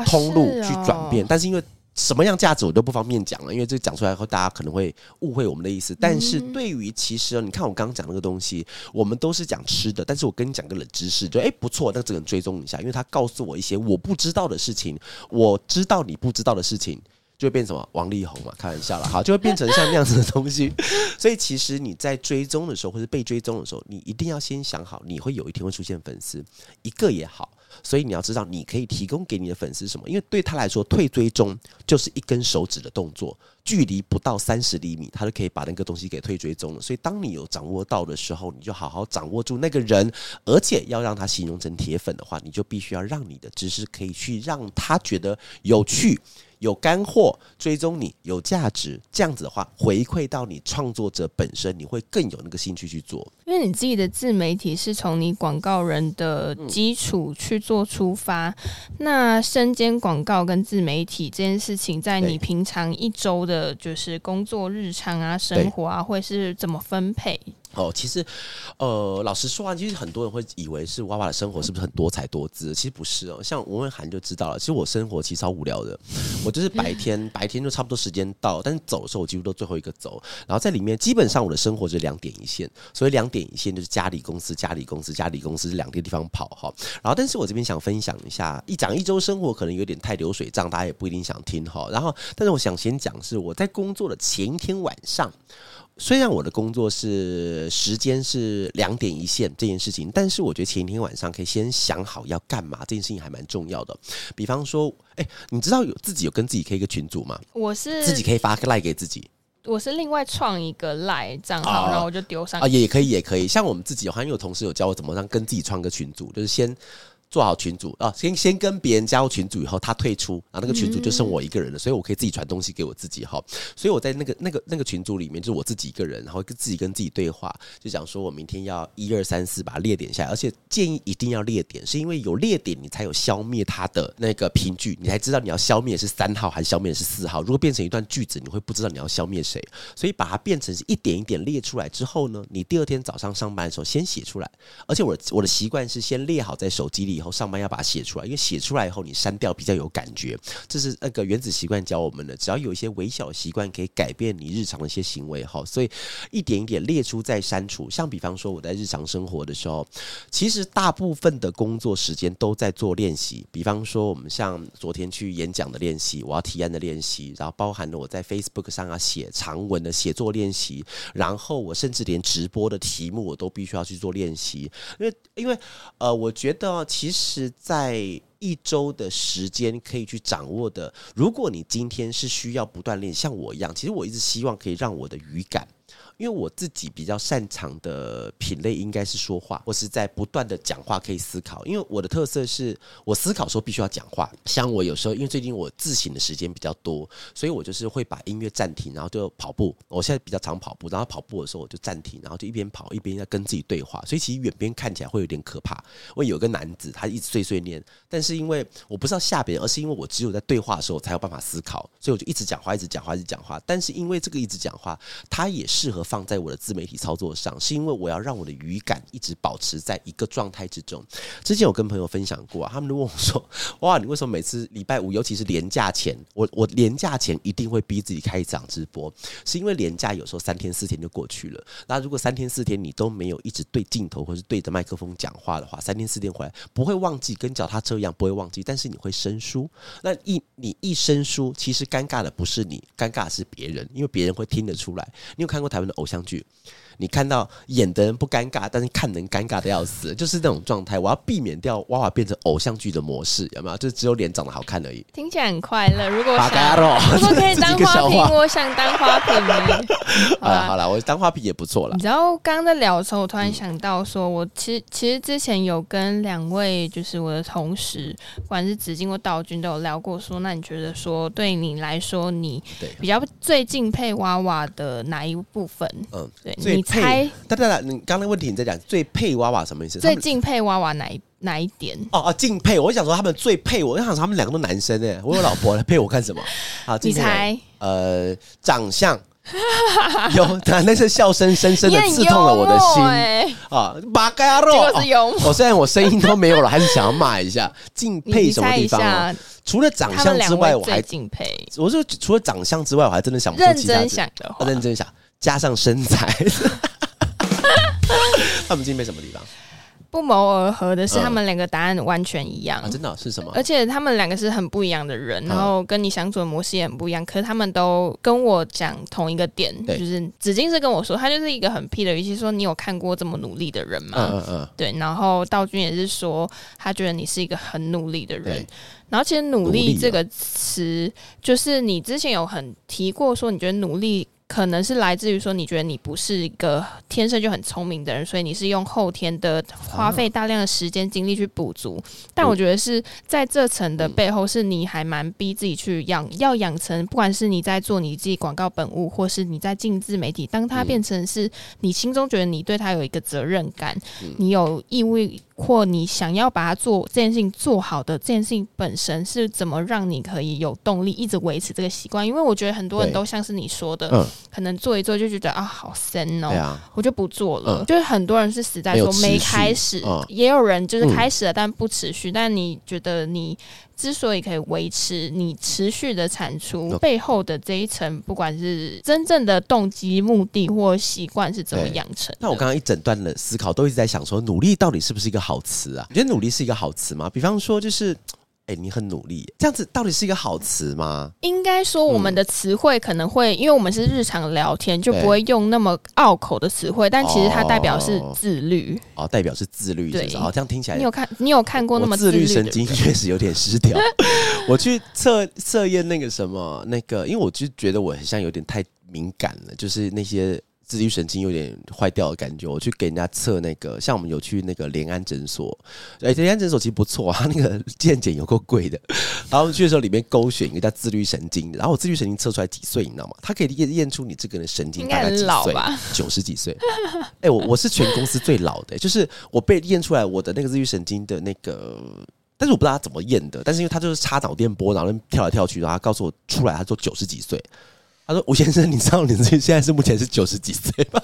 通路去。转变，但是因为什么样价值我都不方便讲了，因为这讲出来后大家可能会误会我们的意思。但是对于其实你看我刚刚讲那个东西，我们都是讲吃的，但是我跟你讲个冷知识，就哎不错，那只能追踪一下，因为他告诉我一些我不知道的事情，我知道你不知道的事情，就会变什么王力宏嘛，开玩笑了，好，就会变成像那样子的东西。所以其实你在追踪的时候，或者被追踪的时候，你一定要先想好，你会有一天会出现粉丝，一个也好。所以你要知道，你可以提供给你的粉丝什么？因为对他来说，退追踪就是一根手指的动作，距离不到三十厘米，他就可以把那个东西给退追踪了。所以，当你有掌握到的时候，你就好好掌握住那个人，而且要让他形容成铁粉的话，你就必须要让你的知识可以去让他觉得有趣。有干货追踪你有价值，这样子的话回馈到你创作者本身，你会更有那个兴趣去做。因为你自己的自媒体是从你广告人的基础去做出发，那身兼广告跟自媒体这件事情，在你平常一周的就是工作日常啊、生活啊，会是怎么分配？哦，其实，呃，老实说啊，其实很多人会以为是娃娃的生活是不是很多彩多姿？其实不是哦。像吴文涵就知道了，其实我生活其实超无聊的。我就是白天白天就差不多时间到，但是走的时候我几乎都最后一个走。然后在里面基本上我的生活就两点一线，所以两点一线就是家里公司、家里公司、家里公司两个地方跑哈。然后，但是我这边想分享一下，一讲一周生活可能有点太流水账，大家也不一定想听哈。然后，但是我想先讲是我在工作的前一天晚上。虽然我的工作是时间是两点一线这件事情，但是我觉得前一天晚上可以先想好要干嘛，这件事情还蛮重要的。比方说，哎，你知道有自己有跟自己开一个群组吗？我是自己可以发个赖给自己，我是另外创一个赖账号，然后我就丢上啊，也可以，也可以。像我们自己，好像有同事有教我怎么让跟自己创个群组，就是先。做好群主啊，先先跟别人加入群组以后，他退出，然后那个群主就剩我一个人了，所以我可以自己传东西给我自己哈。所以我在那个那个那个群组里面，就是我自己一个人，然后跟自己跟自己对话，就讲说我明天要一二三四把它列点下来，而且建议一定要列点，是因为有列点你才有消灭它的那个凭据，你才知道你要消灭是三号还是消灭是四号。如果变成一段句子，你会不知道你要消灭谁，所以把它变成是一点一点列出来之后呢，你第二天早上上班的时候先写出来，而且我我的习惯是先列好在手机里，以后上班要把它写。出来，因为写出来以后你删掉比较有感觉，这是那个原子习惯教我们的。只要有一些微小习惯可以改变你日常的一些行为，哈，所以一点一点列出再删除。像比方说我在日常生活的时候，其实大部分的工作时间都在做练习。比方说我们像昨天去演讲的练习，我要提案的练习，然后包含了我在 Facebook 上要写长文的写作练习，然后我甚至连直播的题目我都必须要去做练习。因为因为呃，我觉得其其实在一周的时间可以去掌握的，如果你今天是需要不锻炼，像我一样，其实我一直希望可以让我的语感。因为我自己比较擅长的品类应该是说话，我是在不断的讲话可以思考。因为我的特色是我思考时候必须要讲话。像我有时候，因为最近我自省的时间比较多，所以我就是会把音乐暂停，然后就跑步。我现在比较常跑步，然后跑步的时候我就暂停，然后就一边跑一边在跟自己对话。所以其实远边看起来会有点可怕。我有个男子，他一直碎碎念，但是因为我不是要吓别人，而是因为我只有在对话的时候才有办法思考，所以我就一直讲话，一直讲话，一直讲话。但是因为这个一直讲话，他也。适合放在我的自媒体操作上，是因为我要让我的语感一直保持在一个状态之中。之前有跟朋友分享过，他们都问我说：“哇，你为什么每次礼拜五，尤其是年假前，我 (laughs) 我年假前一定会逼自己开一场直播？是因为年假有时候三天四天就过去了。那如果三天四天你都没有一直对镜头或是对着麦克风讲话的话，三天四天回来不会忘记，跟脚踏车一样不会忘记，但是你会生疏。那一你一生疏，其实尴尬的不是你，尴尬的是别人，因为别人会听得出来。你有看过台湾的偶像剧？你看到演的人不尴尬，但是看人尴尬的要死，就是那种状态。我要避免掉娃娃变成偶像剧的模式，有没有？就只有脸长得好看而已。听起来很快乐。(laughs) 如果想，如果可以当花瓶，(laughs) 我想当花瓶。(laughs) 好了好了，我当花瓶也不错了。你知道刚刚在聊的时候，我突然想到，说我其实其实之前有跟两位就是我的同事，不管是紫金或道君，都有聊过，说那你觉得说对你来说，你比较最敬佩娃娃的哪一部分？嗯，对你。猜，对对对，你刚刚问题你在讲最配娃娃什么意思？最敬佩娃娃哪一哪一点？哦哦，敬佩！我想说他们最配我，我想说他们两个都男生哎，我有老婆了，配我干什么？好，你猜？呃，长相 (laughs) 有，那是笑声深深的刺痛了我的心啊！马嘎肉，我虽然我声音都没有了，还是想要骂一下。敬佩什么地方？除了长相之外，我还敬佩。我说除了长相之外，我还真的想不出其他。认真想的话，认真想。加上身材，(laughs) 他们今天没什么地方？不谋而合的是，他们两个答案完全一样。真的是什么？而且他们两个是很不一样的人，然后跟你相处的模式也很不一样。可是他们都跟我讲同一个点，就是紫金是跟我说，他就是一个很屁的语气说：“你有看过这么努力的人吗？”嗯嗯嗯。对，然后道君也是说，他觉得你是一个很努力的人。然后其实“努力”这个词，就是你之前有很提过说，你觉得努力。可能是来自于说，你觉得你不是一个天生就很聪明的人，所以你是用后天的花费大量的时间精力去补足。但我觉得是在这层的背后，是你还蛮逼自己去养，要养成，不管是你在做你自己广告本物，或是你在进自媒体，当它变成是你心中觉得你对他有一个责任感，你有义务。或你想要把它做这件事情做好的这件事情本身是怎么让你可以有动力一直维持这个习惯？因为我觉得很多人都像是你说的，可能做一做就觉得啊好深哦，我就不做了。就是很多人是死在说没开始，也有人就是开始了但不持续。但你觉得你？之所以可以维持你持续的产出，背后的这一层，不管是真正的动机、目的或习惯是怎么养成？那我刚刚一整段的思考，都一直在想说，努力到底是不是一个好词啊？你觉得努力是一个好词吗？比方说，就是。哎，你很努力，这样子到底是一个好词吗？应该说，我们的词汇可能会，因为我们是日常聊天，就不会用那么拗口的词汇，但其实它代表是自律。哦，代表是自律，对，哦，这样听起来，你有看，你有看过那么自律神经确实有点失调。(laughs) 我去测测验那个什么，那个，因为我就觉得我很像有点太敏感了，就是那些。自律神经有点坏掉的感觉，我去给人家测那个，像我们有去那个联安诊所，哎，联安诊所其实不错，他那个 (laughs) 健检有够贵的。然后去的时候里面勾选一个叫自律神经，然后我自律神经测出来几岁，你知道吗？它可以验验出你这个人神经大概几岁，九十几岁。哎，我我是全公司最老的，就是我被验出来我的那个自律神经的那个，但是我不知道他怎么验的，但是因为他就是插脑电波，然后跳来跳去，然后他告诉我出来，他说九十几岁。他说：“吴先生，你知道你自己现在是目前是九十几岁吗？”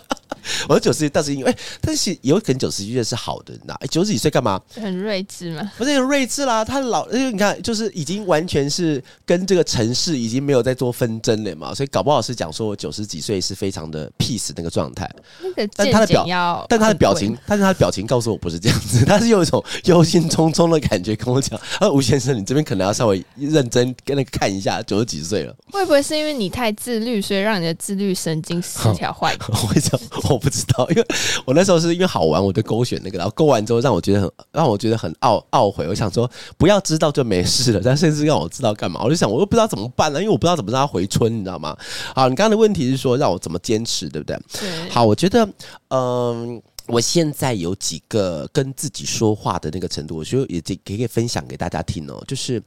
(laughs) 我说九十岁，但是因为，但是有可能九十几岁是好的，那九十几岁干嘛？很睿智吗？不是很睿智啦，他老，因为你看，就是已经完全是跟这个城市已经没有在做纷争了嘛，所以搞不好是讲说九十几岁是非常的 peace 那个状态。但他的表，但他的表情，但是他的表情告诉我不是这样子，他是有一种忧心忡忡的感觉跟我讲：“啊，(laughs) 吴先生，你这边可能要稍微认真跟那个看一下，九十几岁了。”会不会是因为你太自律，所以让你的自律神经失调坏？(laughs) 我会讲，我不知道，因为我那时候是因为好玩，我就勾选那个，然后勾完之后让我觉得很让我觉得很懊懊悔。我想说不要知道就没事了，但甚至让我知道干嘛？我就想我又不知道怎么办呢，因为我不知道怎么让他回春，你知道吗？好，你刚刚的问题是说让我怎么坚持，对不对？对。好，我觉得嗯，我现在有几个跟自己说话的那个程度，我觉得也可可以分享给大家听哦。就是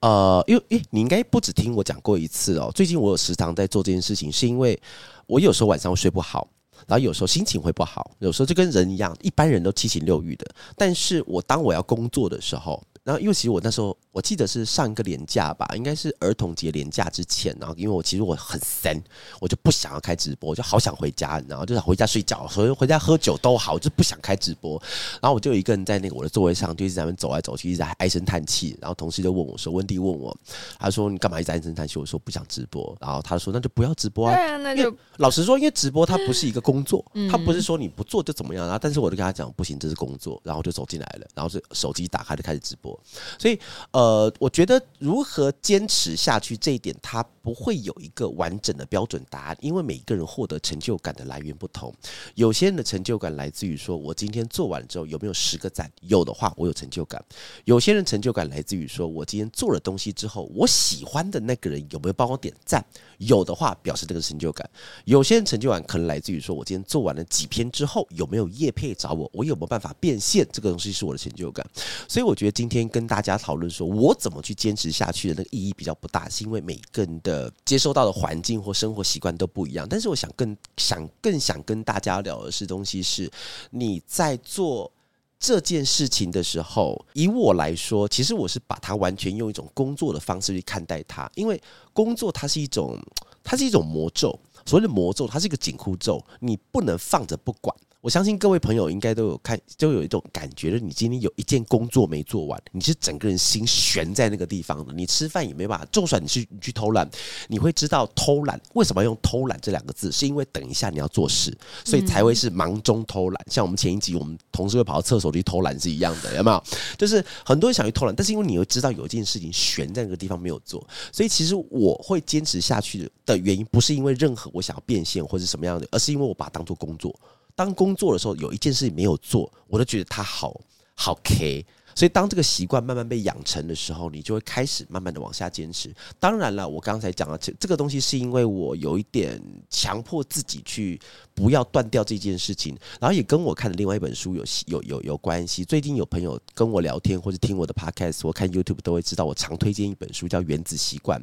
呃，因为诶，你应该不止听我讲过一次哦。最近我有时常在做这件事情，是因为我有时候晚上会睡不好。然后有时候心情会不好，有时候就跟人一样，一般人都七情六欲的。但是我当我要工作的时候，然后因为其实我那时候我记得是上一个年假吧，应该是儿童节年假之前，然后因为我其实我很闲，我就不想要开直播，我就好想回家，然后就想回家睡觉，所以回家喝酒都好，我就不想开直播。然后我就一个人在那个我的座位上，就一直在那边走来走去，一直在唉声叹气。然后同事就问我说：“温蒂问我，他说你干嘛一直唉声叹气？”我说：“不想直播。”然后他说：“那就不要直播啊。”对啊，那就老实说，因为直播它不是一个工作，它不是说你不做就怎么样。然后，但是我就跟他讲：“不行，这是工作。”然后就走进来了，然后是手机打开就开始直播。所以，呃，我觉得如何坚持下去这一点，它不会有一个完整的标准答案，因为每一个人获得成就感的来源不同。有些人的成就感来自于说我今天做完了之后有没有十个赞，有的话我有成就感；有些人成就感来自于说我今天做了东西之后，我喜欢的那个人有没有帮我点赞，有的话表示这个成就感；有些人成就感可能来自于说我今天做完了几篇之后有没有业配找我，我有没有办法变现，这个东西是我的成就感。所以我觉得今天跟大家讨论说我怎么去坚持下去的那个意义比较不大，是因为每个人的接收到的环境或生活习惯都不一样。但是我想更想更想跟大家聊的是东西是你在做这件事情的时候，以我来说，其实我是把它完全用一种工作的方式去看待它，因为工作它是一种它是一种魔咒，所谓的魔咒，它是一个紧箍咒，你不能放着不管。我相信各位朋友应该都有看，就有一种感觉就是你今天有一件工作没做完，你是整个人心悬在那个地方的。你吃饭也没办法，就算你去你去偷懒，你会知道偷懒为什么要用偷懒这两个字，是因为等一下你要做事，所以才会是忙中偷懒。像我们前一集，我们同事会跑到厕所去偷懒是一样的，有没有？就是很多人想去偷懒，但是因为你会知道有一件事情悬在那个地方没有做，所以其实我会坚持下去的原因，不是因为任何我想要变现或者什么样的，而是因为我把它当做工作。当工作的时候，有一件事情没有做，我都觉得他好好 K。所以当这个习惯慢慢被养成的时候，你就会开始慢慢的往下坚持。当然了，我刚才讲了这这个东西，是因为我有一点强迫自己去不要断掉这件事情，然后也跟我看的另外一本书有有有有关系。最近有朋友跟我聊天或者听我的 Podcast，我看 YouTube 都会知道我常推荐一本书叫《原子习惯》。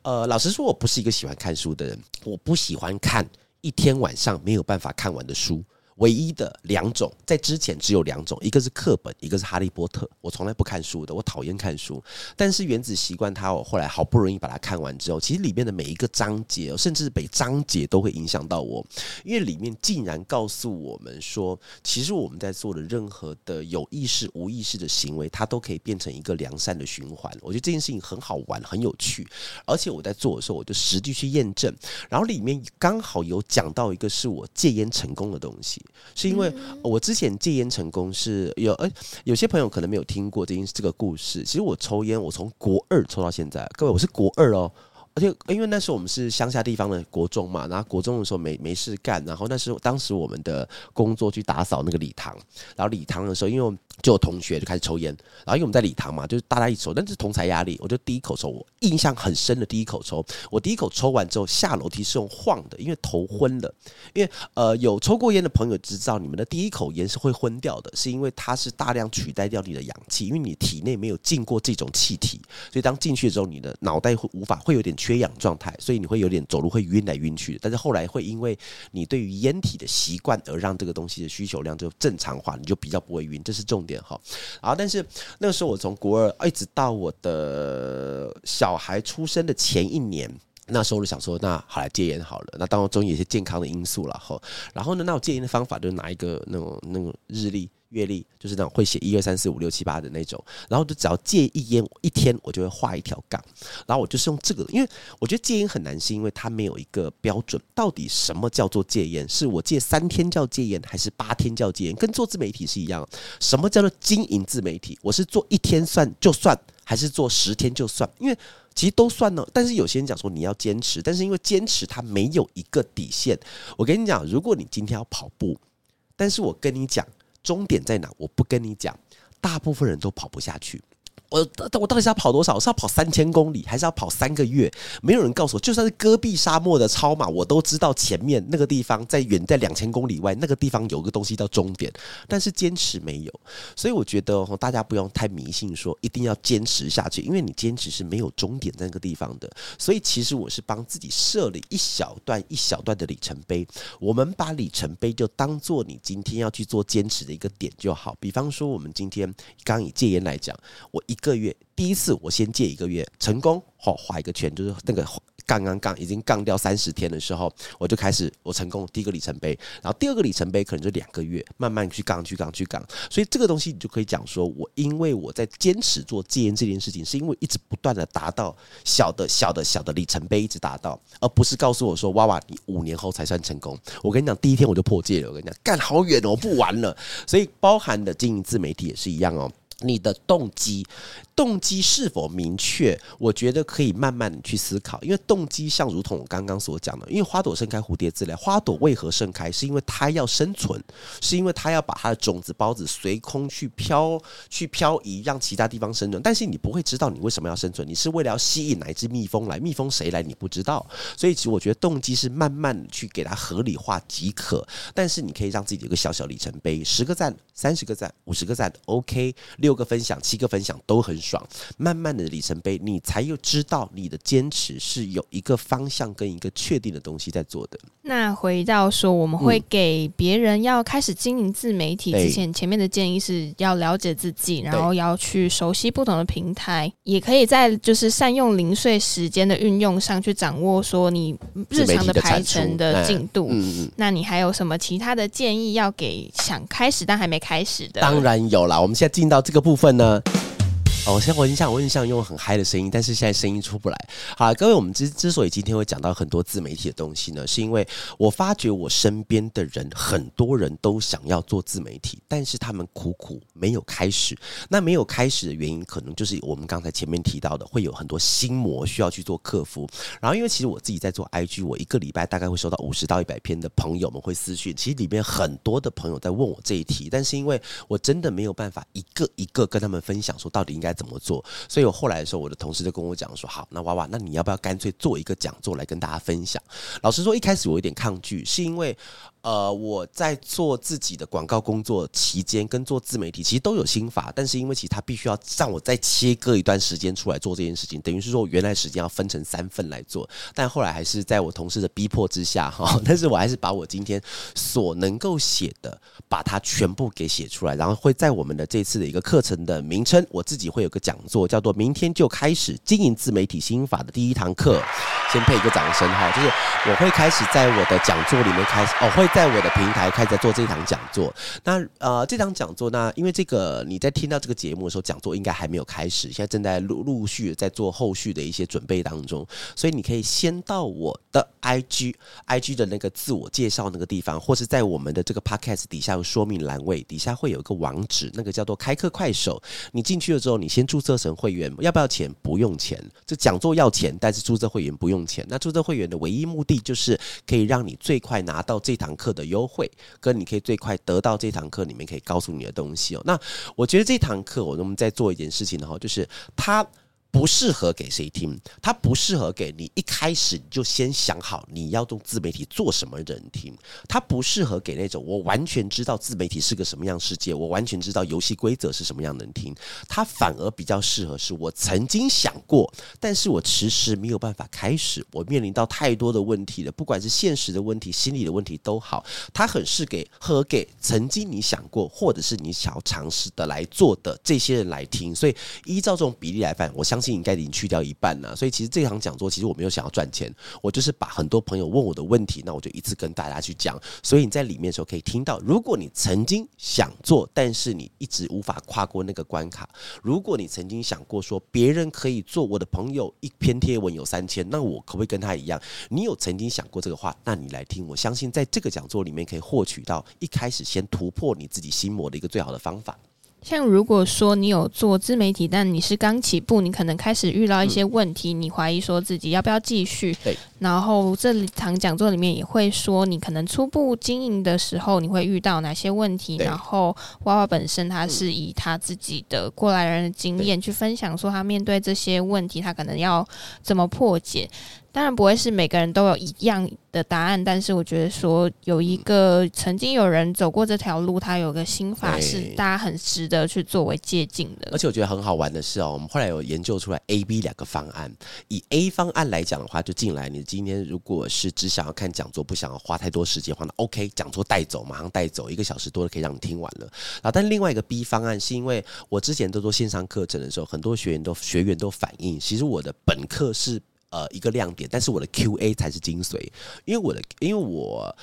呃，老实说，我不是一个喜欢看书的人，我不喜欢看。一天晚上没有办法看完的书。唯一的两种，在之前只有两种，一个是课本，一个是哈利波特。我从来不看书的，我讨厌看书。但是原子习惯，它我后来好不容易把它看完之后，其实里面的每一个章节，甚至每章节都会影响到我，因为里面竟然告诉我们说，其实我们在做的任何的有意识、无意识的行为，它都可以变成一个良善的循环。我觉得这件事情很好玩，很有趣。而且我在做的时候，我就实际去验证。然后里面刚好有讲到一个是我戒烟成功的东西。是因为我之前戒烟成功是有，呃，有些朋友可能没有听过这件这个故事。其实我抽烟，我从国二抽到现在，各位我是国二哦。而且，因为那时候我们是乡下地方的国中嘛，然后国中的时候没没事干，然后那时候当时我们的工作去打扫那个礼堂，然后礼堂的时候，因为就有同学就开始抽烟，然后因为我们在礼堂嘛，就是大家一抽，但是同才压力，我就第一口抽，我印象很深的第一口抽，我第一口抽完之后下楼梯是用晃的，因为头昏了，因为呃有抽过烟的朋友知道，你们的第一口烟是会昏掉的，是因为它是大量取代掉你的氧气，因为你体内没有进过这种气体，所以当进去之后，你的脑袋会无法会有点。缺氧状态，所以你会有点走路会晕来晕去的。但是后来会因为你对于烟体的习惯而让这个东西的需求量就正常化，你就比较不会晕，这是重点哈。然后，但是那个时候我从国二一直到我的小孩出生的前一年，那时候就想说，那好来戒烟好了。那当中有些健康的因素了哈。然后呢，那我戒烟的方法就是拿一个那种那种日历。阅历就是那种会写一二三四五六七八的那种，然后就只要戒一烟一天，我就会画一条杠，然后我就是用这个，因为我觉得戒烟很难，是因为它没有一个标准，到底什么叫做戒烟？是我戒三天叫戒烟，还是八天叫戒烟？跟做自媒体是一样，什么叫做经营自媒体？我是做一天算就算，还是做十天就算？因为其实都算呢，但是有些人讲说你要坚持，但是因为坚持它没有一个底线。我跟你讲，如果你今天要跑步，但是我跟你讲。终点在哪？我不跟你讲，大部分人都跑不下去。我我到底是要跑多少？是要跑三千公里，还是要跑三个月？没有人告诉我。就算是戈壁沙漠的超马，我都知道前面那个地方在远在两千公里外，那个地方有个东西叫终点。但是坚持没有，所以我觉得大家不用太迷信，说一定要坚持下去，因为你坚持是没有终点在那个地方的。所以其实我是帮自己设了一小段一小段的里程碑。我们把里程碑就当做你今天要去做坚持的一个点就好。比方说，我们今天刚以戒烟来讲，我一个月第一次我先戒一个月成功，好画一个圈，就是那个。杠杠杠，已经杠掉三十天的时候，我就开始我成功第一个里程碑，然后第二个里程碑可能就两个月，慢慢去杠去杠去杠，所以这个东西你就可以讲说，我因为我在坚持做戒烟这件事情，是因为一直不断的达到小的小的小的里程碑，一直达到，而不是告诉我说，哇哇，你五年后才算成功。我跟你讲，第一天我就破戒了，我跟你讲，干好远哦，不玩了。所以包含的经营自媒体也是一样哦。你的动机，动机是否明确？我觉得可以慢慢去思考，因为动机像如同我刚刚所讲的，因为花朵盛开，蝴蝶自来。花朵为何盛开？是因为它要生存，是因为它要把它的种子孢子随空去飘，去漂移，让其他地方生存。但是你不会知道你为什么要生存，你是为了要吸引哪一只蜜蜂来？蜜蜂谁来？你不知道。所以其实我觉得动机是慢慢去给它合理化即可。但是你可以让自己有个小小里程碑，十个赞，三十个赞，五十个赞，OK。六个分享，七个分享都很爽。慢慢的里程碑，你才又知道你的坚持是有一个方向跟一个确定的东西在做的。那回到说，我们会给别人要开始经营自媒体之前，前面的建议是要了解自己，然后要去熟悉不同的平台，也可以在就是善用零碎时间的运用上去掌握说你日常的排程的进度。嗯那你还有什么其他的建议要给想开始但还没开始的？当然有啦，我们现在进到这个。部分呢？哦，现在我印象，我印象用很嗨的声音，但是现在声音出不来。好，各位，我们之之所以今天会讲到很多自媒体的东西呢，是因为我发觉我身边的人很多人都想要做自媒体，但是他们苦苦没有开始。那没有开始的原因，可能就是我们刚才前面提到的，会有很多心魔需要去做克服。然后，因为其实我自己在做 IG，我一个礼拜大概会收到五十到一百篇的朋友们会私讯，其实里面很多的朋友在问我这一题，但是因为我真的没有办法一个一个跟他们分享，说到底应该。怎么做？所以我后来的时候，我的同事就跟我讲说：“好，那娃娃，那你要不要干脆做一个讲座来跟大家分享？”老实说，一开始我有点抗拒，是因为。呃，我在做自己的广告工作期间，跟做自媒体其实都有心法，但是因为其实他必须要让我再切割一段时间出来做这件事情，等于是说我原来时间要分成三份来做，但后来还是在我同事的逼迫之下哈，(laughs) 但是我还是把我今天所能够写的，把它全部给写出来，然后会在我们的这次的一个课程的名称，我自己会有个讲座，叫做“明天就开始经营自媒体心法”的第一堂课，先配一个掌声哈，就是我会开始在我的讲座里面开始哦会。在我的平台开始做这场讲座，那呃这场讲座呢，因为这个你在听到这个节目的时候，讲座应该还没有开始，现在正在陆陆续在做后续的一些准备当中，所以你可以先到我的 IG IG 的那个自我介绍那个地方，或是在我们的这个 Podcast 底下有说明栏位底下会有一个网址，那个叫做开课快手，你进去了之后，你先注册成会员，要不要钱？不用钱，这讲座要钱，但是注册会员不用钱。那注册会员的唯一目的就是可以让你最快拿到这堂课。课的优惠，跟你可以最快得到这堂课里面可以告诉你的东西哦。那我觉得这堂课，我们在做一件事情的话，就是他。不适合给谁听？它不适合给你一开始你就先想好你要用自媒体做什么人听。它不适合给那种我完全知道自媒体是个什么样世界，我完全知道游戏规则是什么样的人听。它反而比较适合是我曾经想过，但是我迟迟没有办法开始。我面临到太多的问题了，不管是现实的问题、心理的问题都好，它很适给和给曾经你想过或者是你想要尝试的来做的这些人来听。所以依照这种比例来办，我想相信。应该已经去掉一半了，所以其实这场讲座，其实我没有想要赚钱，我就是把很多朋友问我的问题，那我就一次跟大家去讲。所以你在里面的时候可以听到，如果你曾经想做，但是你一直无法跨过那个关卡；如果你曾经想过说别人可以做，我的朋友一篇贴文有三千，那我可不可以跟他一样？你有曾经想过这个话，那你来听，我相信在这个讲座里面可以获取到一开始先突破你自己心魔的一个最好的方法。像如果说你有做自媒体，但你是刚起步，你可能开始遇到一些问题，你怀疑说自己要不要继续。对。然后这场讲座里面也会说，你可能初步经营的时候，你会遇到哪些问题。然后娃娃本身他是以他自己的过来人的经验去分享，说他面对这些问题，他可能要怎么破解。当然不会是每个人都有一样的答案，但是我觉得说有一个曾经有人走过这条路，他有个心法是大家很值得去作为借鉴的。而且我觉得很好玩的是哦，我们后来有研究出来 A、B 两个方案。以 A 方案来讲的话，就进来。你今天如果是只想要看讲座，不想要花太多时间的话，那 OK，讲座带走，马上带走，一个小时多了可以让你听完了。啊，但另外一个 B 方案是因为我之前都做线上课程的时候，很多学员都学员都反映，其实我的本课是。呃，一个亮点，但是我的 Q&A 才是精髓，因为我的，因为我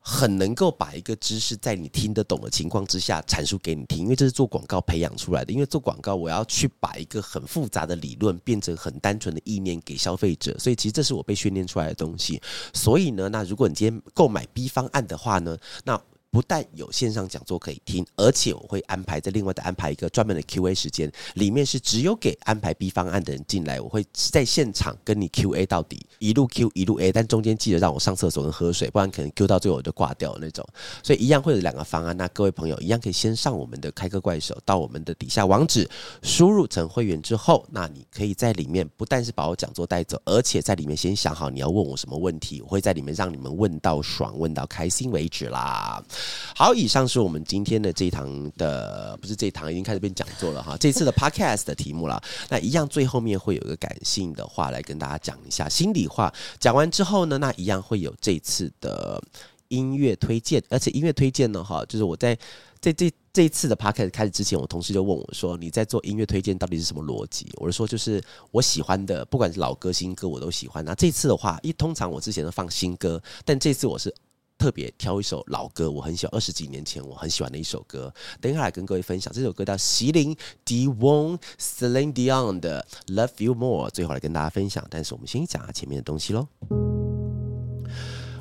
很能够把一个知识在你听得懂的情况之下阐述给你听，因为这是做广告培养出来的。因为做广告，我要去把一个很复杂的理论变成很单纯的意念给消费者，所以其实这是我被训练出来的东西。所以呢，那如果你今天购买 B 方案的话呢，那不但有线上讲座可以听，而且我会安排在另外的安排一个专门的 Q A 时间，里面是只有给安排 B 方案的人进来，我会在现场跟你 Q A 到底，一路 Q 一路 A，但中间记得让我上厕所跟喝水，不然可能 Q 到最后我就挂掉那种。所以一样会有两个方案，那各位朋友一样可以先上我们的开课怪手，到我们的底下网址输入成会员之后，那你可以在里面不但是把我讲座带走，而且在里面先想好你要问我什么问题，我会在里面让你们问到爽，问到开心为止啦。好，以上是我们今天的这一堂的，不是这一堂已经开始变讲座了哈。(laughs) 这次的 podcast 的题目了，那一样最后面会有一个感性的话来跟大家讲一下心里话。讲完之后呢，那一样会有这次的音乐推荐，而且音乐推荐呢，哈，就是我在在这这一次的 podcast 开始之前，我同事就问我说：“你在做音乐推荐到底是什么逻辑？”我就说：“就是我喜欢的，不管是老歌新歌，我都喜欢。那这次的话，一通常我之前都放新歌，但这次我是。”特别挑一首老歌，我很喜欢，二十几年前我很喜欢的一首歌。等一下来跟各位分享，这首歌叫席琳 Dion Celine Dion 的 Love You More。最后来跟大家分享，但是我们先讲下前面的东西喽。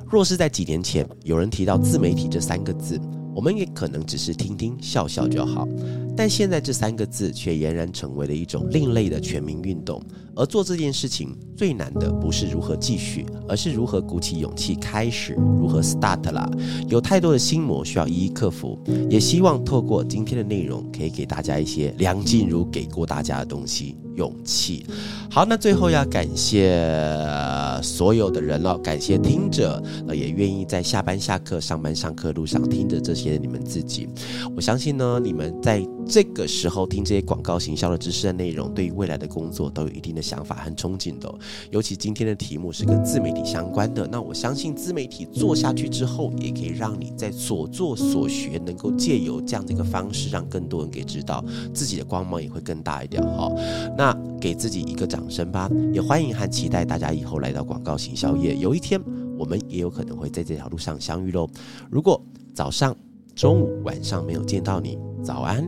若是在几年前有人提到自媒体这三个字，我们也可能只是听听笑笑就好。但现在这三个字却俨然成为了一种另类的全民运动。而做这件事情最难的不是如何继续，而是如何鼓起勇气开始，如何 start 啦。有太多的心魔需要一一克服。也希望透过今天的内容，可以给大家一些梁静茹给过大家的东西。勇气，好，那最后要感谢所有的人了，感谢听者，呃，也愿意在下班、下课、上班、上课路上听着这些你们自己。我相信呢，你们在这个时候听这些广告行销的知识的内容，对于未来的工作都有一定的想法和憧憬的。尤其今天的题目是跟自媒体相关的，那我相信自媒体做下去之后，也可以让你在所做所学，能够借由这样的一个方式，让更多人给知道自己的光芒也会更大一点。哈，那。给自己一个掌声吧，也欢迎和期待大家以后来到广告行销业。有一天，我们也有可能会在这条路上相遇喽。如果早上、中午、晚上没有见到你，早安、